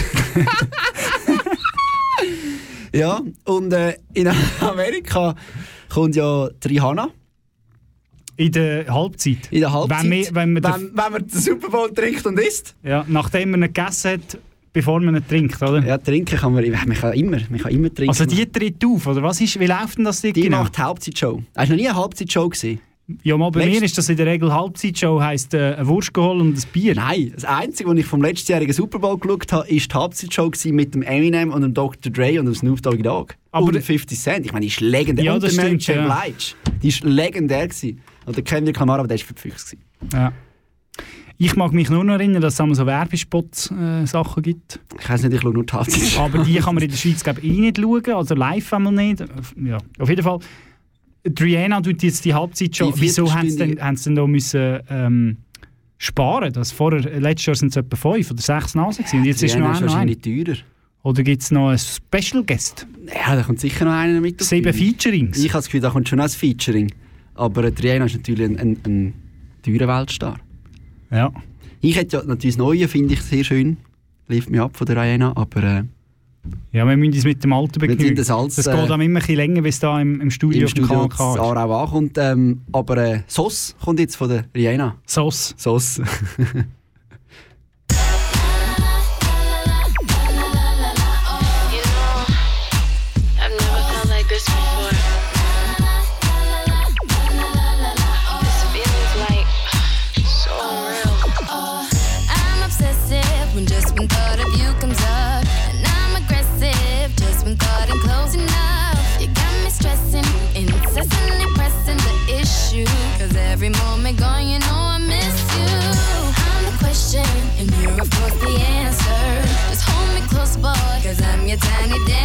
Ja, und äh, in Amerika kommt ja die Rihanna. In der Halbzeit. In der Halbzeit. Wenn wir, wenn wir wenn, wenn man den Super Bowl trinkt und isst. ja, nachdem man ihn gegessen hat, bevor man ihn trinkt, oder? Ja, trinken kann man, man kann immer, man kann immer trinken. Also die tritt auf, oder was ist, wie läuft denn das die genau? macht die Hauptzeitshow. Hast du noch nie eine Hauptzeitshow gesehen? Ja, mal bei Letztes- mir ist das in der Regel Halbzeitshow, heisst äh, eine Wurst geholt und ein Bier. Nein, das Einzige, was ich vom letztjährigen Super Bowl geschaut habe, war die Hauptzeitshow gewesen mit dem Eminem und dem Dr. Dre und dem Snoop Doggy Dogg. Aber und der- 50 Cent. Ich meine, die ist legendär. Ja, und das der Mary stimmt, J. ja. Blige. Die ist legendär gewesen. Und der Kendrick Lamar, aber der war gewesen. Ja. Ich mag mich nur noch erinnern, dass es einmal so Werbespots-Sachen gibt. Ich weiß nicht, ich schaue nur Hauptzeitshow. [LAUGHS] Aber die kann man in der Schweiz glaube ich eh nicht schauen, also live einmal nicht. Ja. Auf jeden Fall, die Rihanna tut jetzt die Halbzeit schon. Die Wieso haben sie denn, haben sie denn da müssen, ähm, sparen? Das vorher, letztes Jahr sind es etwa fünf oder sechs Nase gewesen, und jetzt ist Rihanna noch ist wahrscheinlich teurer. Oder gibt es noch einen Special Guest? Ja, da kommt sicher noch einer mit. Sieben. Featurings. Ich habe das Gefühl, da kommt schon noch ein Featuring. Aber die Rihanna ist natürlich ein, ein, ein teurer Weltstar. Ja. Ich hätte ja natürlich das Neue, finde ich sehr schön. Lief mir ab von der Rihanna, aber äh, Ja, wir müssen uns mit dem Alter Wir begnügen. das als, das äh, geht dann immer ein bisschen länger, bis da im, im Studio, im auf dem Studio ist. Aarau ankommt. Ähm, aber äh, Sos kommt jetzt von der Rihanna. Sos. Sos. [LAUGHS] a tiny dance.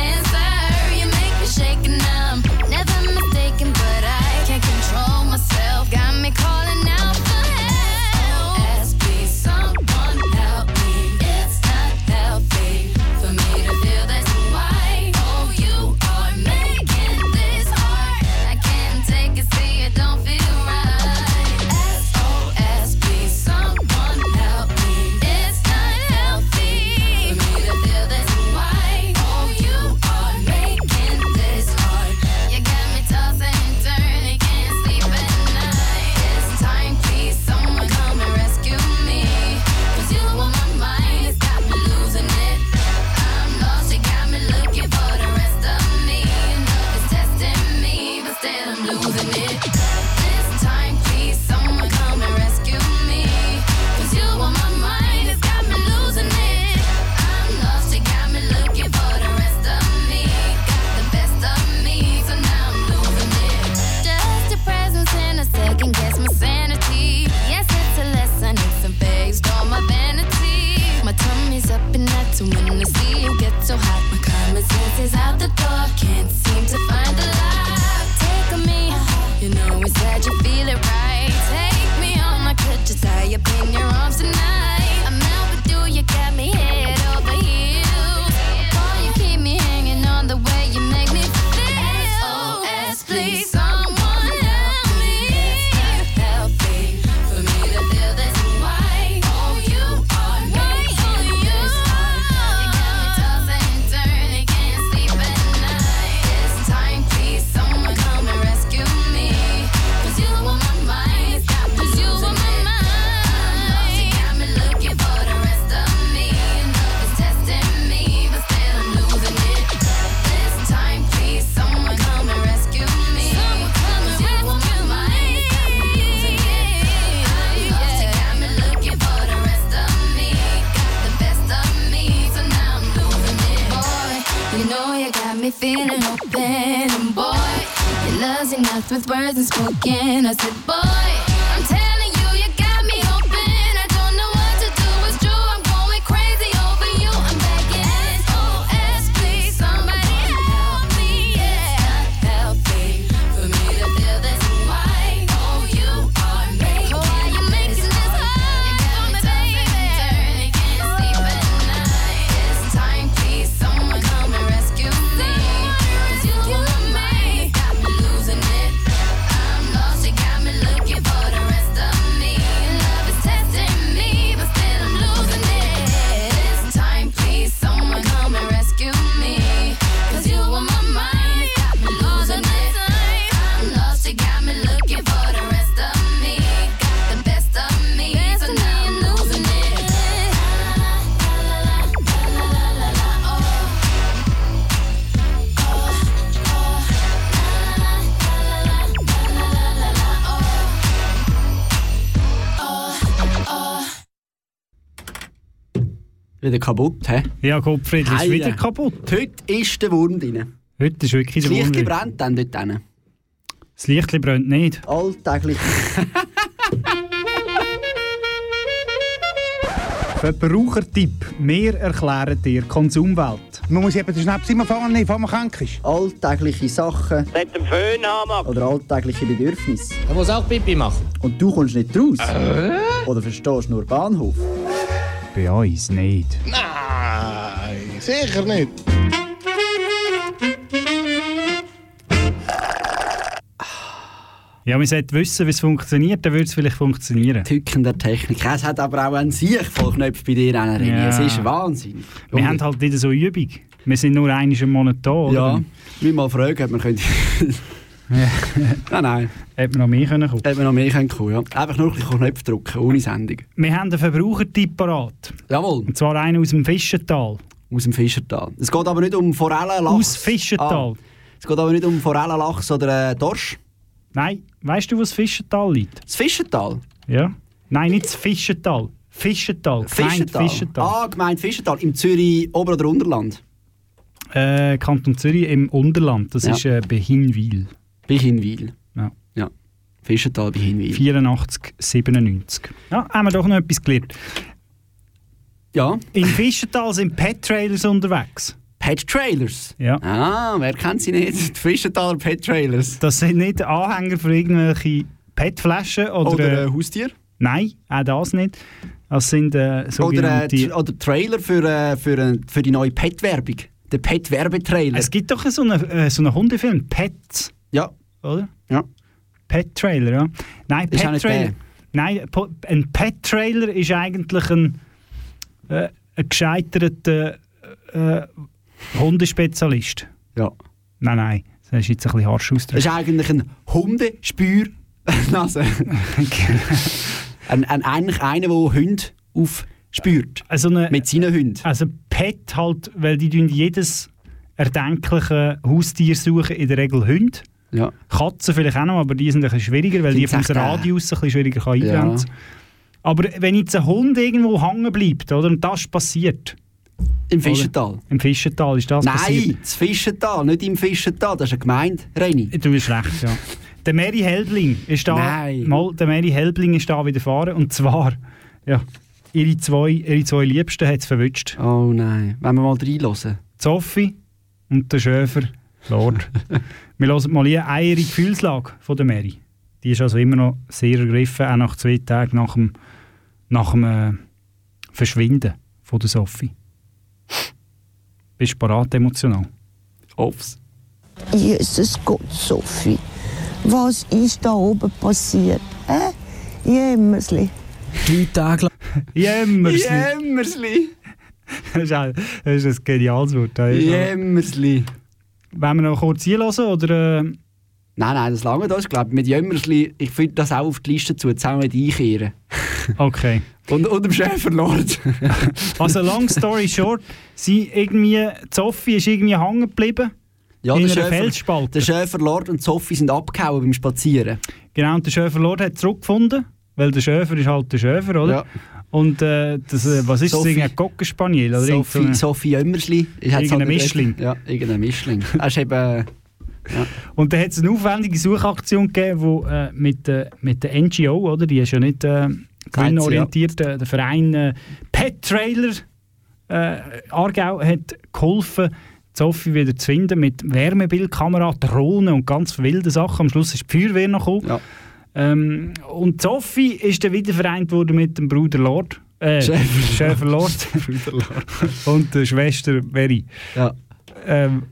Wieder kaputt, hä? Ja, Gottfried ist Heide. wieder kaputt. Heute ist der Wurm drin. Heute ist wirklich Das der Licht Wurm. brennt dann dort drin. Das Licht brennt nicht. Alltäglich. [LAUGHS] Verbrauchertipp. Wir erklären dir Konsumwelt. Man muss eben den Schnaps immer nehmen, bevor man krank ist. Alltägliche Sachen. Mit dem Föhn haben Oder alltägliche Bedürfnisse. Er muss auch Pipi machen. Und du kommst nicht raus. Oder verstehst nur Bahnhof. Bei uns nicht. Nein, sicher nicht. Ja, man sollte wissen, wie es funktioniert, dann würde es vielleicht funktionieren. Tücken der Technik. Es hat aber auch einen Sichtvollknopf bei dir, René. Ja. Es ist Wahnsinn. Wir haben halt nicht so Übung. Wir sind nur einmal im Monat da, oder? Ja, wir mal fragen, ob man könnte. [LAUGHS] nein, [LAUGHS] nein. Hätte man noch mehr können kommen Hätte man noch mehr können kommen, ja. Einfach nur ein bisschen Knöpfe drücken, ohne Sendung. Wir haben einen Verbrauchertipp parat. Jawohl. Und zwar einen aus dem Fischental. Aus dem Fischertal. Es geht aber nicht um Forellen, Lachs. Aus Fischental. Ah, es geht aber nicht um Forellen, Lachs oder äh, Dorsch. Nein, weißt du, wo das Fischental liegt? Das Fischental? Ja. Nein, nicht das. Fischental. Gemeinde Fischental. Fischental. Ah, gemeint Fischental. Im Zürich Ober- oder Unterland. Äh, Kanton Zürich im Unterland. Das Ja. ist äh, bei Hinwil. Bei Hinwil. Ja. Ja. Fischental bei Hinwil. 84, 97. Ja, haben wir doch noch etwas gelernt. Ja. In Fischental sind Pet-Trailers unterwegs. Pet-Trailers? Ja. Ah, wer kennt sie nicht? [LAUGHS] Die Fischentaler Pet-Trailers. Das sind nicht Anhänger für irgendwelche Petflaschen oder, Oder äh, Haustier? Nein, auch das nicht. Das sind äh, Oder, äh, sogenannte... oder Trailer für, äh, für, äh, für die neue Pet-Werbung. Der Pet-Werbetrailer. es gibt doch so einen, äh, so einen Hundefilm, Pets. Ja. Oder? Ja. Pet-Trailer, ja. Nein, Pet-Trailer. Nein, ein Pet-Trailer ist eigentlich ein, äh, ein gescheiterter äh, Hundespezialist. Ja. Nein, nein, das ist jetzt ein bisschen harsch Das ausgedrückt. ist eigentlich ein Hundespürnase. [LAUGHS] ein, ein, eigentlich einer, der Hunde aufspürt. Also eine, Mit seinen Hunden. Also Pet halt, weil die jedes erdenkliche Haustier suchen, in der Regel Hunde. Ja. Katzen vielleicht auch noch, aber die sind ein bisschen schwieriger, weil die vom äh, Radius ein bisschen schwieriger kann Ja. eingrenzen Aber wenn jetzt ein Hund irgendwo hängen bleibt, oder, und das passiert. Im Fischental. Im Fischental ist das Nein, passiert. das Fischental, nicht im Fischental. Das ist eine Gemeinde, Reni. Du bist recht, ja. Der Mary Helbling ist da. Nein. Mal, der Mary Helbling ist da widerfahren. Und zwar, ja, ihre zwei, ihre zwei Liebsten hat es verwünscht. Oh nein. Wenn wir mal reinhören. Sophie und der Schäfer [LAUGHS] Lord. Wir hören mal hier eine Gefühlslage von der Mary. Die ist also immer noch sehr ergriffen, auch nach zwei Tagen nach dem, nach dem äh, Verschwinden von der Sophie. Bist du parat emotional? Aufs. Jesus Gott, Sophie, was ist da oben passiert? Hä? Jämmersli. Drei Tage lang. [LAUGHS] Jämmersli. Jämmersli. [LAUGHS] Das ist ein, das ist ein geniales Wort. Jämmersli. Wollen wir noch kurz einhören oder... Äh, Nein, nein, das lange das. Ich glaube, mit Jämmersli, ich finde das auch auf die Liste zu, zusammen mit einkehren. [LAUGHS] Okay. Und, und dem Schäferlord. [LAUGHS] Also long story short, sie irgendwie, Sophie ist irgendwie hängen geblieben Ja, in der Schäfer, Felsspalte. der Schäferlord und Sophie sind abgehauen beim Spazieren. Genau, und der Schäfer Lord hat zurückgefunden, weil der Schäfer ist halt der Schäfer, oder? Ja. Und äh, das, äh, was ist Sophie- das, ein Gockenspaniel? Oder Sophie, eine- Sophie jetzt Irgendein Mischling. Ja, irgendein Mischling. Er ist eben... Ja. Und dann hat es eine aufwendige Suchaktion gegeben, wo, äh, mit, äh, mit der NGO, oder? die ist ja nicht äh, gewinnorientiert, äh, der Verein äh, Pet Trailer äh, Aargau hat geholfen, Sophie wieder zu finden mit Wärmebildkamera, Drohnen und ganz wilde Sachen. Am Schluss ist die Feuerwehr noch gekommen. Ähm, und Sophie ist dann wieder vereint worden mit dem Bruder Lord. Äh, Schäfer- Schäfer [LAUGHS] Lord. und der Schwester Mary. Ja. Ähm,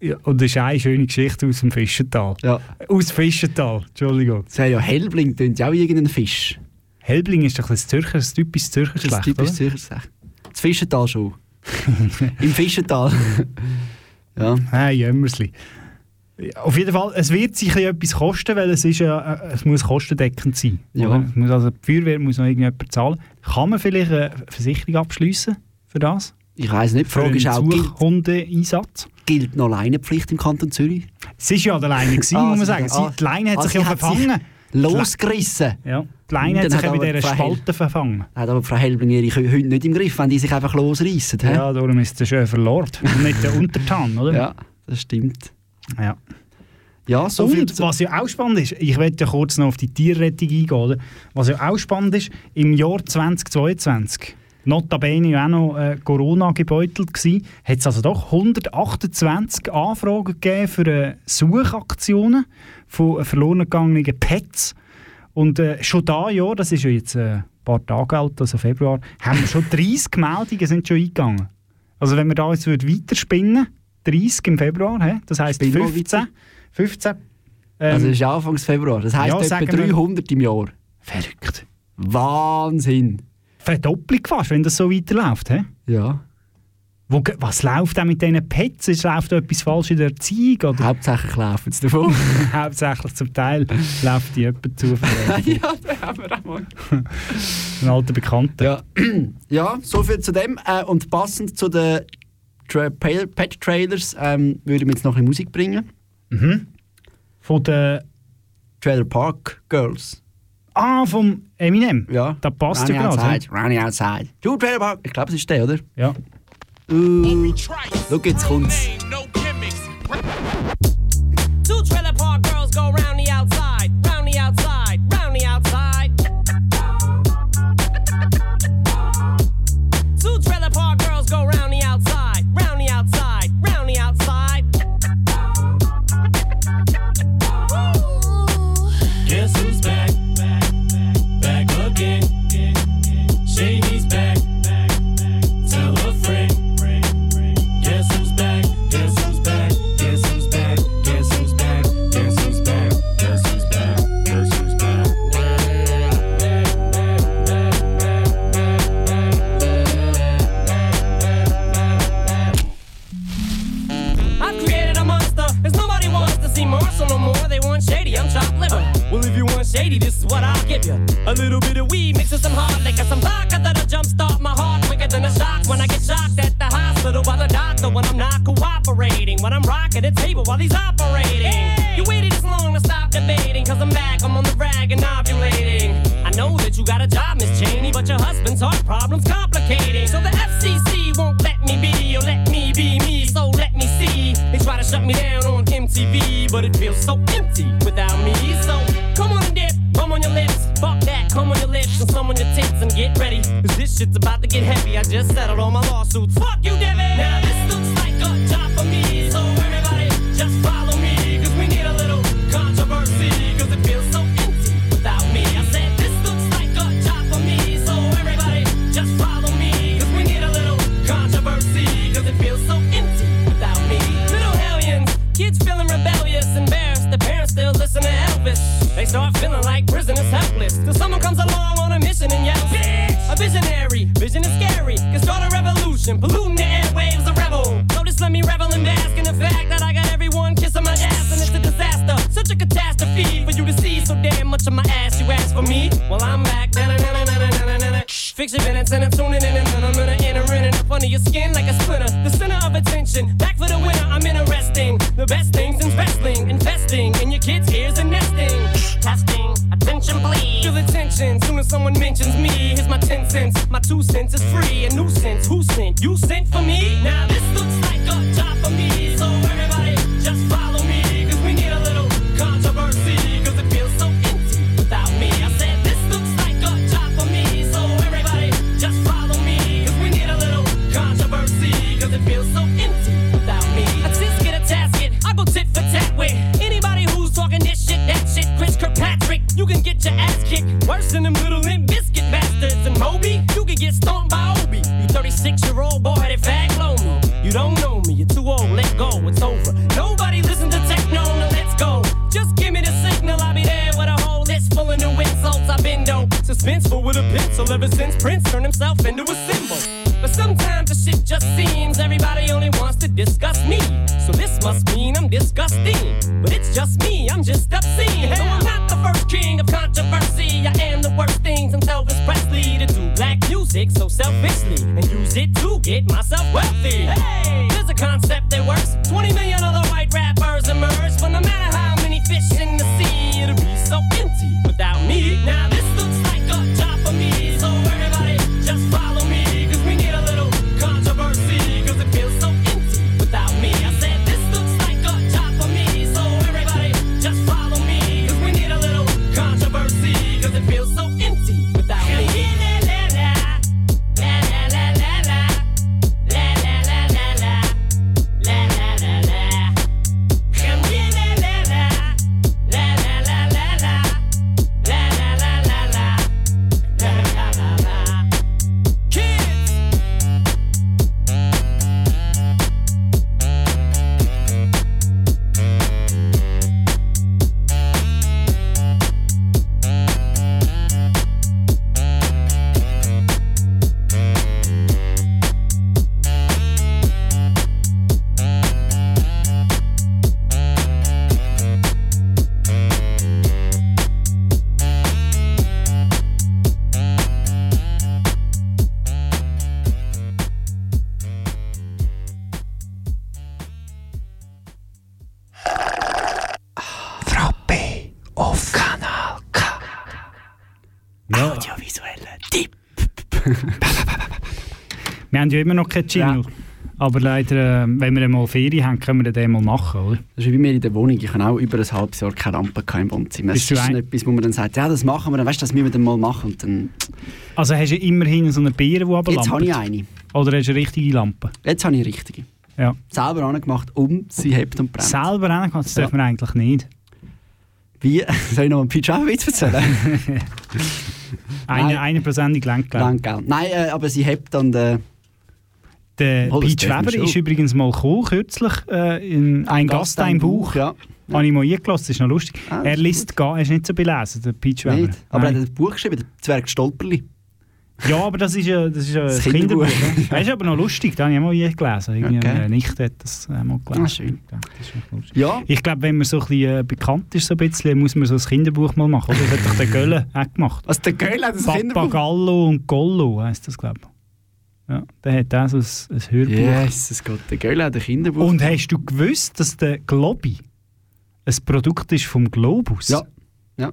ja, und das ist eine schöne Geschichte aus dem Fischental. Ja. Aus Fischental, Entschuldigung. Sie haben ja Hellbling, tönt ja auch irgendein Fisch. Helbling ist doch ein Zürcher, ein typisches Zürcher Das Geschlecht, typisch oder? Zürcher. Das Fischental schon. [LAUGHS] Im Fischental. [LAUGHS] ja. Nein, Jämmersli. Auf jeden Fall, es wird sicher etwas kosten, weil es, ist ja, äh, es muss kostendeckend sein. Ja. Es muss also, die Feuerwehr muss noch irgendjemand zahlen. Kann man vielleicht eine Versicherung abschließen für das? Ich weiss nicht, die Frage ist auch, gilt, Suchhundeeinsatz? gilt noch Leinenpflicht im Kanton Zürich? Es war ja der Leine, gewesen, [LAUGHS] Ah, muss man sie- sagen. Ah, die Leine hat ah, sich ja sich verfangen. Losgerissen. Ja, die Leine hat sich ja aber dieser Spalte verfangen. Hat aber Frau Helbling ihre Hunde nicht im Griff, wenn die sich einfach losreißen. Ja, darum ist der Schöfer Lord und nicht der Untertan, oder? Ja, das stimmt. Ja. Ja, so und was ja auch spannend ist, ich werde ja kurz noch auf die Tierrettung eingehen, oder? was ja auch spannend ist, im Jahr 2022, notabene ja auch noch äh, Corona gebeutelt hat es also doch 128 Anfragen gegeben für äh, Suchaktionen von äh, verloren gegangenen Pets. Und äh, schon da Jahr, das ist ja jetzt äh, ein paar Tage alt, also Februar, haben wir schon 30 Meldungen sind schon eingegangen. Also wenn wir da jetzt weiterspinnen, 30 im Februar, hä? das heisst Spinn mal 15, 15 ähm, also es ist Anfang Februar. Das heisst ja, etwa sagen wir- 300 im Jahr. Verrückt. Wahnsinn. Verdopplung fast, wenn das so weiterläuft. Hä? Ja. Wo, was läuft denn mit diesen Pets? Ist läuft da etwas falsch in der Erziehung? Oder? Hauptsächlich laufen sie davon. [LAUGHS] Hauptsächlich zum Teil läuft die jemand zu. [LAUGHS] ja, da haben wir auch mal. Ein alter Bekannter. Ja, [CLEARS THROAT] ja so viel zu dem. Äh, und passend zu den Tra Pet Trailers ähm, würde mir jetzt noch ein bisschen Musik bringen. Mhm. Von den... Trailer Park Girls. Ah, vom Eminem? Ja. Da passt ja gerade. outside, running outside. Du Trailer Park. Ich glaube, es ist der, oder? Ja. Uh, schau, jetzt kommt's. Two trailer park girls go round the outside, like a splinter. The center of attention, back for the winner. I'm interesting. The best things in wrestling, investing in your kids' ears and nesting. Testing, attention please. Feel attention, soon as someone mentions me. Here's my 10 cents. My two cents is haben ja immer noch keinen Jingle. Aber leider, äh, wenn wir mal Ferien haben, können wir den mal machen, oder? Das ist wie bei mir in der Wohnung. Ich habe auch über ein halbes Jahr keine Lampe gehabt im Wohnzimmer. Das ist ein- etwas, wo man dann sagt, ja, das machen wir, dann weißt du, das müssen wir dann mal machen. Und dann, Also hast du immerhin so eine Beere, die aber Jetzt habe ich eine. Oder hast du eine richtige Lampe? Jetzt habe ich eine richtige. Ja. Selber angemacht und sie hebt und brennt. Selber angemacht? Das Ja. dürfen wir eigentlich nicht. Wie? [LAUGHS] Soll ich noch einen Pyjama-Witz erzählen? [LAUGHS] Eine, eine prozentig Lenkgeld. Lenkgeld. Nein, äh, aber sie hebt und... Äh, Der Oh, das Pete Schweber ist übrigens mal gekommen, kürzlich, äh, in «Ein Gast, ein Buch». ja. Habe ich mal eingelassen, das ist noch lustig. Ah, das er liest gar, er ist nicht so belesen, der Pete Schweber. Nicht. Aber er Nein. hat ein Buch geschrieben, der Zwerg Stolperli. Ja, aber das ist ja das ist ja Das ein Kinderbuch. Das [LAUGHS] ist aber noch lustig, das habe ich mal je gelesen. Irgendwie Okay. Nichte hat das äh, mal gelesen. Ah, schön. Ja, das ist noch lustig. Ja. Ich glaube, wenn man so ein bisschen äh, bekannt ist, so ein bisschen, muss man so ein Kinderbuch mal machen. Oder? Das hat doch der Gölle auch gemacht. Was, der Gölle hat ein Kinderbuch? Papagallo und Gollo heisst das, glaube ich. Der hat so ein, ein Hörbuch. Jesus Gott, der Gölle hat ein Kinderbuch. Und hast du gewusst, dass der Globi ein Produkt ist vom Globus? Ja. ja.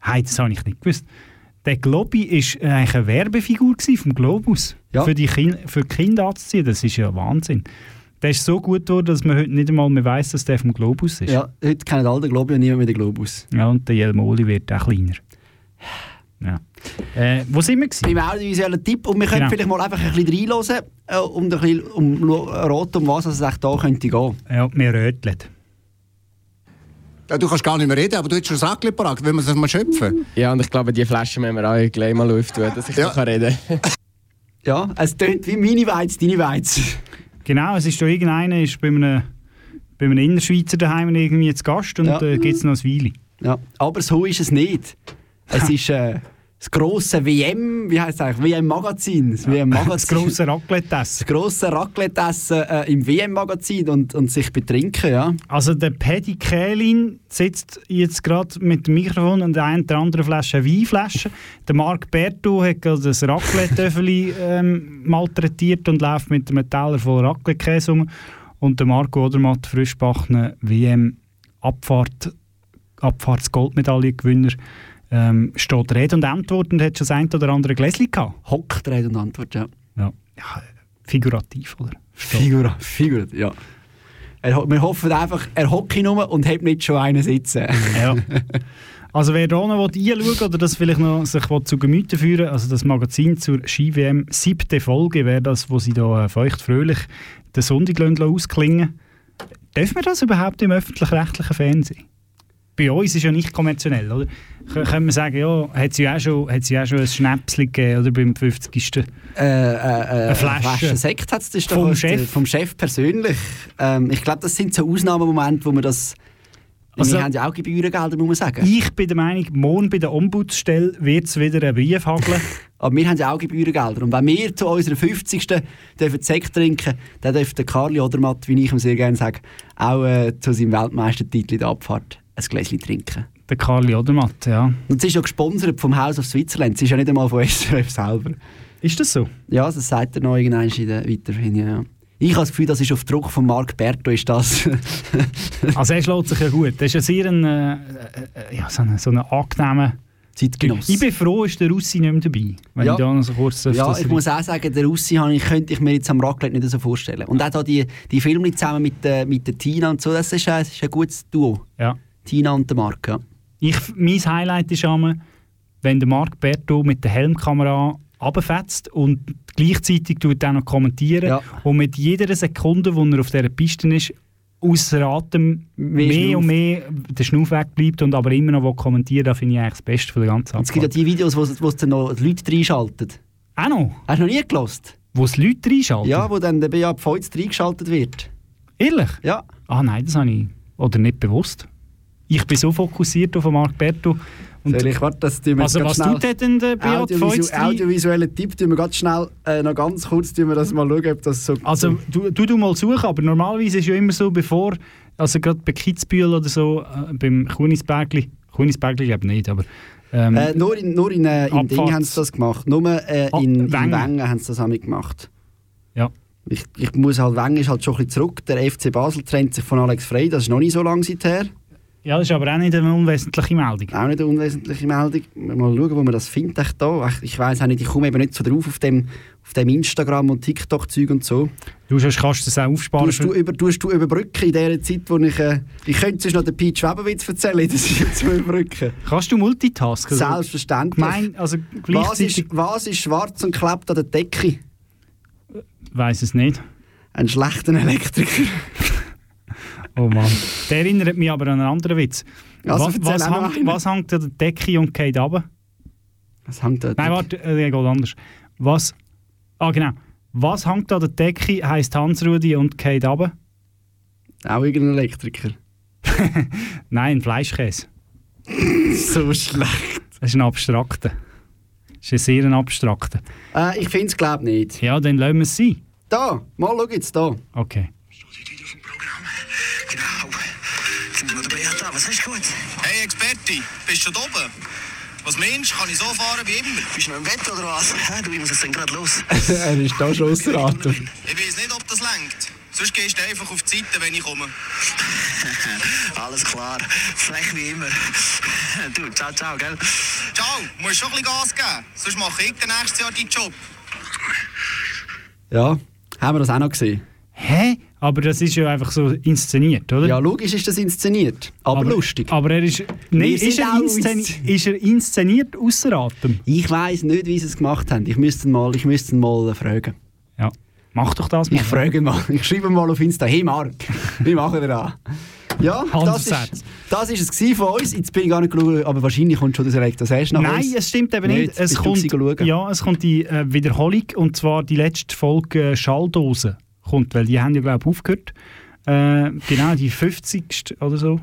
Hey, das habe ich nicht gewusst. Der Globi ist eigentlich eine Werbefigur vom Globus. Ja. Für die, kind, für die Kinder anzuziehen. Das ist ja Wahnsinn. Der ist so gut geworden, dass man heute nicht einmal mehr weiss, dass der vom Globus ist. Ja, heute kennen alle den Globi und niemand mehr den Globus. Ja, und der Jelmoli wird auch kleiner. Ja. Äh, wo sind wir gewesen? Beim audiovisuellen Tipp. Und wir können Genau. vielleicht mal einfach ein bisschen reinhören, äh, um ein bisschen um raten, um was es echt da könnte gehen. Ja, wir röteln. Ja, du kannst gar nicht mehr reden, aber du hast schon ein Sackchen parat. Wollen wir es mal schöpfen? Ja, und ich glaube, die Flasche müssen wir auch gleich mal auftun, dass ich Ja. noch kann reden kann. [LAUGHS] Ja, es tönt wie meine Weiz, deine Weiz. Genau, es ist da irgendeiner ist bei einem, bei einem Innerschweizer daheim irgendwie zu Gast und Ja. äh, gibt es noch ein Weile. Ja, aber so ist es nicht. Es ist äh, das grosse WM, wie heißt es eigentlich? WM-Magazin. Das WM-Magazin. Das grosse Raclette-Essen. Das grosse Raclette-Essen äh, im WM-Magazin und, und sich betrinken, ja. Also der Paddy Kählin sitzt jetzt gerade mit dem Mikrofon und der eine oder andere Flasche Weinflasche. Der Marc Berto hat gerade das Raclette-Töffeli ähm, malträtiert und läuft mit einem Teller voll Raclette-Käse rum. Und der Marco Odermatt, frischbackene WM-Abfahrt, Abfahrts-Goldmedaillengewinner, ähm, steht Rede und Antwort und hat schon das ein oder andere Gläschen gehabt. Hockt Rede und Antwort, ja. Ja, ja figurativ, oder? Figura, figura, ja. Er, wir hoffen einfach, er hockt nur und hat nicht schon einen sitzen. Ja. [LAUGHS] Also wer da noch einschauen oder das vielleicht noch sich zu Gemüte führen also das Magazin zur Ski-WM, siebte Folge wäre das, wo sie da äh, feucht fröhlich den Sonntag ausklingen Dürfen wir das überhaupt im öffentlich-rechtlichen Fernsehen? Bei uns ist ja nicht kommerziell, oder? K- Können wir sagen, ja, hat sie auch schon, hat sie auch schon ein Schnäpschen gegeben, oder beim 50. Äh, äh, äh, Eine Flasche. Flasche Sekt hat es Vom vom Chef. Vom Chef persönlich. Ähm, ich glaube, das sind so Ausnahmemomente, wo man das. Also- wir haben ja auch Gebührengelder, muss man sagen. Ich bin der Meinung, morgen bei der Ombudsstelle wird es wieder einen Brief hageln. [LAUGHS] Aber wir haben ja auch Gebührengelder. Und wenn wir zu unserer 50. dürfen Sekt trinken, dann dürfte Karli Odermatt, wie ich ihm sehr gerne sage, auch äh, zu seinem Weltmeistertitel in der Abfahrt ein Gläschen trinken. Der Karli Odermatt, ja. Und es ist ja gesponsert vom House of Switzerland. Es ist ja nicht einmal von [LAUGHS] SRF selber. Ist das so? Ja, das sagt er noch irgendwann in der weiterhin, ja. Ich habe das Gefühl, das ist auf Druck von Marc Berto ist das. [LAUGHS] Also er schlägt sich ja gut. Das ist ja sehr ein, äh, äh, ja, so ein so eine angenehmer Zeitgenosse. Ich bin froh, ist der Russi nicht mehr dabei. Wenn Ja. ich da noch so kurz Ja, ich muss auch sagen, den Russi ich, könnte ich mir jetzt am Raclette nicht so vorstellen. Und auch da die, die Filme zusammen mit, äh, mit der Tina und so, das ist, ein- das ist ein gutes Duo. Ja. Tina und der Marc, ja. Ich, mein Highlight ist immer, wenn der Marc Berto mit der Helmkamera runterfetzt und gleichzeitig tut er noch kommentieren und mit jeder Sekunde, wo er auf dieser Piste ist, außer Atem Mehr mehr, und mehr der Schnuff wegbleibt und aber immer noch will kommentieren das finde ich eigentlich das Beste von der ganzen Und es gibt ja Abfahrt. die Videos, wo, es- wo es dann noch die Leute reinschalten. Auch noch? Hast du noch nie gelost? Wo es Leute reinschalten? Ja, wo dann der Beat Pfeutz reingeschaltet wird. Ehrlich? Ja. Ah nein, das habe ich oder nicht bewusst. Ich bin so fokussiert auf Marc Berto. Und ich, warte, das tun wir also was tut der denn der Beat Audiovisu Feutz rein? Audiovisuellen Tipp, tun wir ganz schnell, äh, noch ganz kurz, tun wir das mal schauen, ob das so... Also du, du, du mal suchen, aber normalerweise ist ja immer so, bevor, also gerade bei Kitzbühel oder so, äh, beim Kunisbergli, Kunisbergli glaube ich nicht, aber... Ähm, äh, nur in, nur in, äh, in Ding haben sie das gemacht. Nur äh, Ah, in, in Wengen. Wengen haben sie das auch nicht gemacht. Ja. Ich, ich muss halt, Wengen ist halt schon ein bisschen zurück. Der FC Basel trennt sich von Alex Frey, das ist noch nicht so lange seither. Ja, das ist aber auch nicht eine unwesentliche Meldung. Auch nicht eine unwesentliche Meldung. Mal schauen, wo man das findet. echt da. Ich, ich weiß auch nicht, ich komme eben nicht so drauf auf dem, auf dem Instagram und TikTok-Zeug und so. Du sonst kannst das auch aufsparen. Tust du, über, tust du überbrücken in der Zeit, wo ich... Äh, ich könnte sonst noch den Pete Schweberwitz erzählen, [LAUGHS] das ist jetzt zu überbrücken. Kannst du multitasken? Also, Selbstverständlich. Gemein, also was, ist, was ist schwarz und klebt an der Decke? Weiß es nicht. Ein schlechter Elektriker. Oh Mann. Der erinnert mich aber an einen anderen Witz. Also, was, hängt, einen. was hängt an der Decke und geht runter? Was hängt da? Nein, warte, äh, der geht anders. Was... Ah, genau. Was hängt an der Decke, heisst Hansrudi und geht runter? Auch irgendein Elektriker. [LAUGHS] Nein, ein Fleischkäse. [LAUGHS] so schlecht. Das ist ein abstrakter. Das ist ein sehr ein abstrakter. Äh, ich finde es, glaube nicht. Ja, dann lassen wir es sein. Da, mal schau jetzt da. Okay. Was hast du gut? Hey Experte, bist du schon oben? Was meinst du, kann ich so fahren wie immer? Bist du noch im Bett oder was? [LAUGHS] Hä, du, wie muss es denn gerade los? [LAUGHS] er ist da schon [LAUGHS] ausser Atem. Ich weiß nicht, ob das lenkt. Sonst gehst du einfach auf die Seite, wenn ich komme. Alles klar. Frech wie immer. Du, ciao, ciao, gell? Ciao, musst schon ein bisschen Gas geben. Sonst mache ich den nächstes Jahr deinen Job. Ja, haben wir das auch noch gesehen? Hä? Aber das ist ja einfach so inszeniert, oder? Ja, logisch ist das inszeniert, aber, lustig. Aber er ist... Nein, ist er, auch inszeni ins- ist er inszeniert außer Atem? Ich weiß nicht, wie sie es gemacht haben. Ich müsste ihn mal, ich müsste ihn mal äh, fragen. Ja, mach doch das mal. Ich frage mal. Ich schreibe mal auf Insta. Hey Marc, wie machen wir das? Ja, das ist, das ist es von uns. Jetzt bin ich gar nicht geschaut, aber wahrscheinlich kommt schon das Elektro erst nach Nein, uns. es stimmt eben Nicht, nicht. Es kommt, ja, es kommt die äh, Wiederholung und zwar die letzte Folge äh, Schalldose kommt, weil die haben ja glaube ich aufgehört. Äh, genau, die 50. oder so.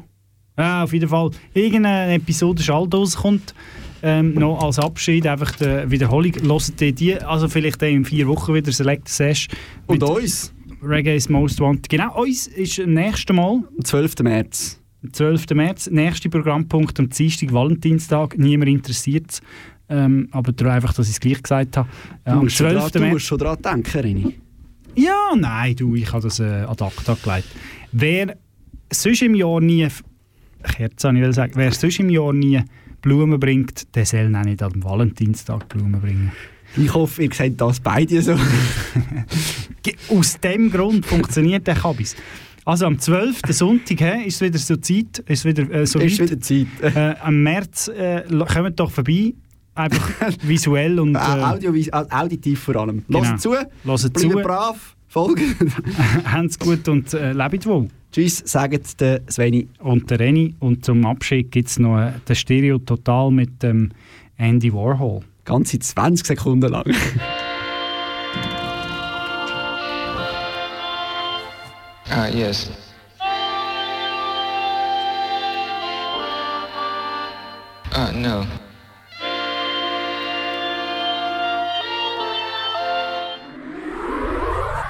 Ja, auf jeden Fall. Irgendeine Episode Schalt rauskommt, ähm, noch als Abschied, einfach die Wiederholung. Hört ihr die, also vielleicht in vier Wochen wieder Select Sesh. Und uns. Reggae's Most Wanted. Genau, uns ist am nächsten Mal. Am 12. März. Am 12. März. Nächster Programmpunkt am Dienstag, Valentinstag. Niemand interessiert es. Ähm, aber einfach, dass ich es gleich gesagt habe. Äh, Du am musst, schon 12. dran, du März. musst schon daran denken, René. Ja, nein, du, ich habe das äh, ad acta gelegt. Wer sonst im Jahr nie, Kerze ich will sagen, wer sonst im Jahr nie Blumen bringt, der soll auch nicht am Valentinstag Blumen bringen. Ich hoffe, ihr seht das beide so. [LAUGHS] Aus dem Grund funktioniert der Kabis. Also am 12. Sonntag hä, ist es wieder so Zeit. Ist wieder, äh, so Ist weit. wieder Zeit. Äh, am März äh, kommt doch vorbei. Einfach [LAUGHS] visuell und. Äh, Audio, au- auditiv vor allem. Genau. Lasst zu, Hört bleibt zu. brav, folgen. [LAUGHS] Habt's gut und äh, lebt wohl. Tschüss, sagt der Sveni. Und der Reni. Und zum Abschied gibt es noch äh, den Stereo Total mit dem Andy Warhol. Ganze 20 Sekunden lang. Ah, yes. Ah, no.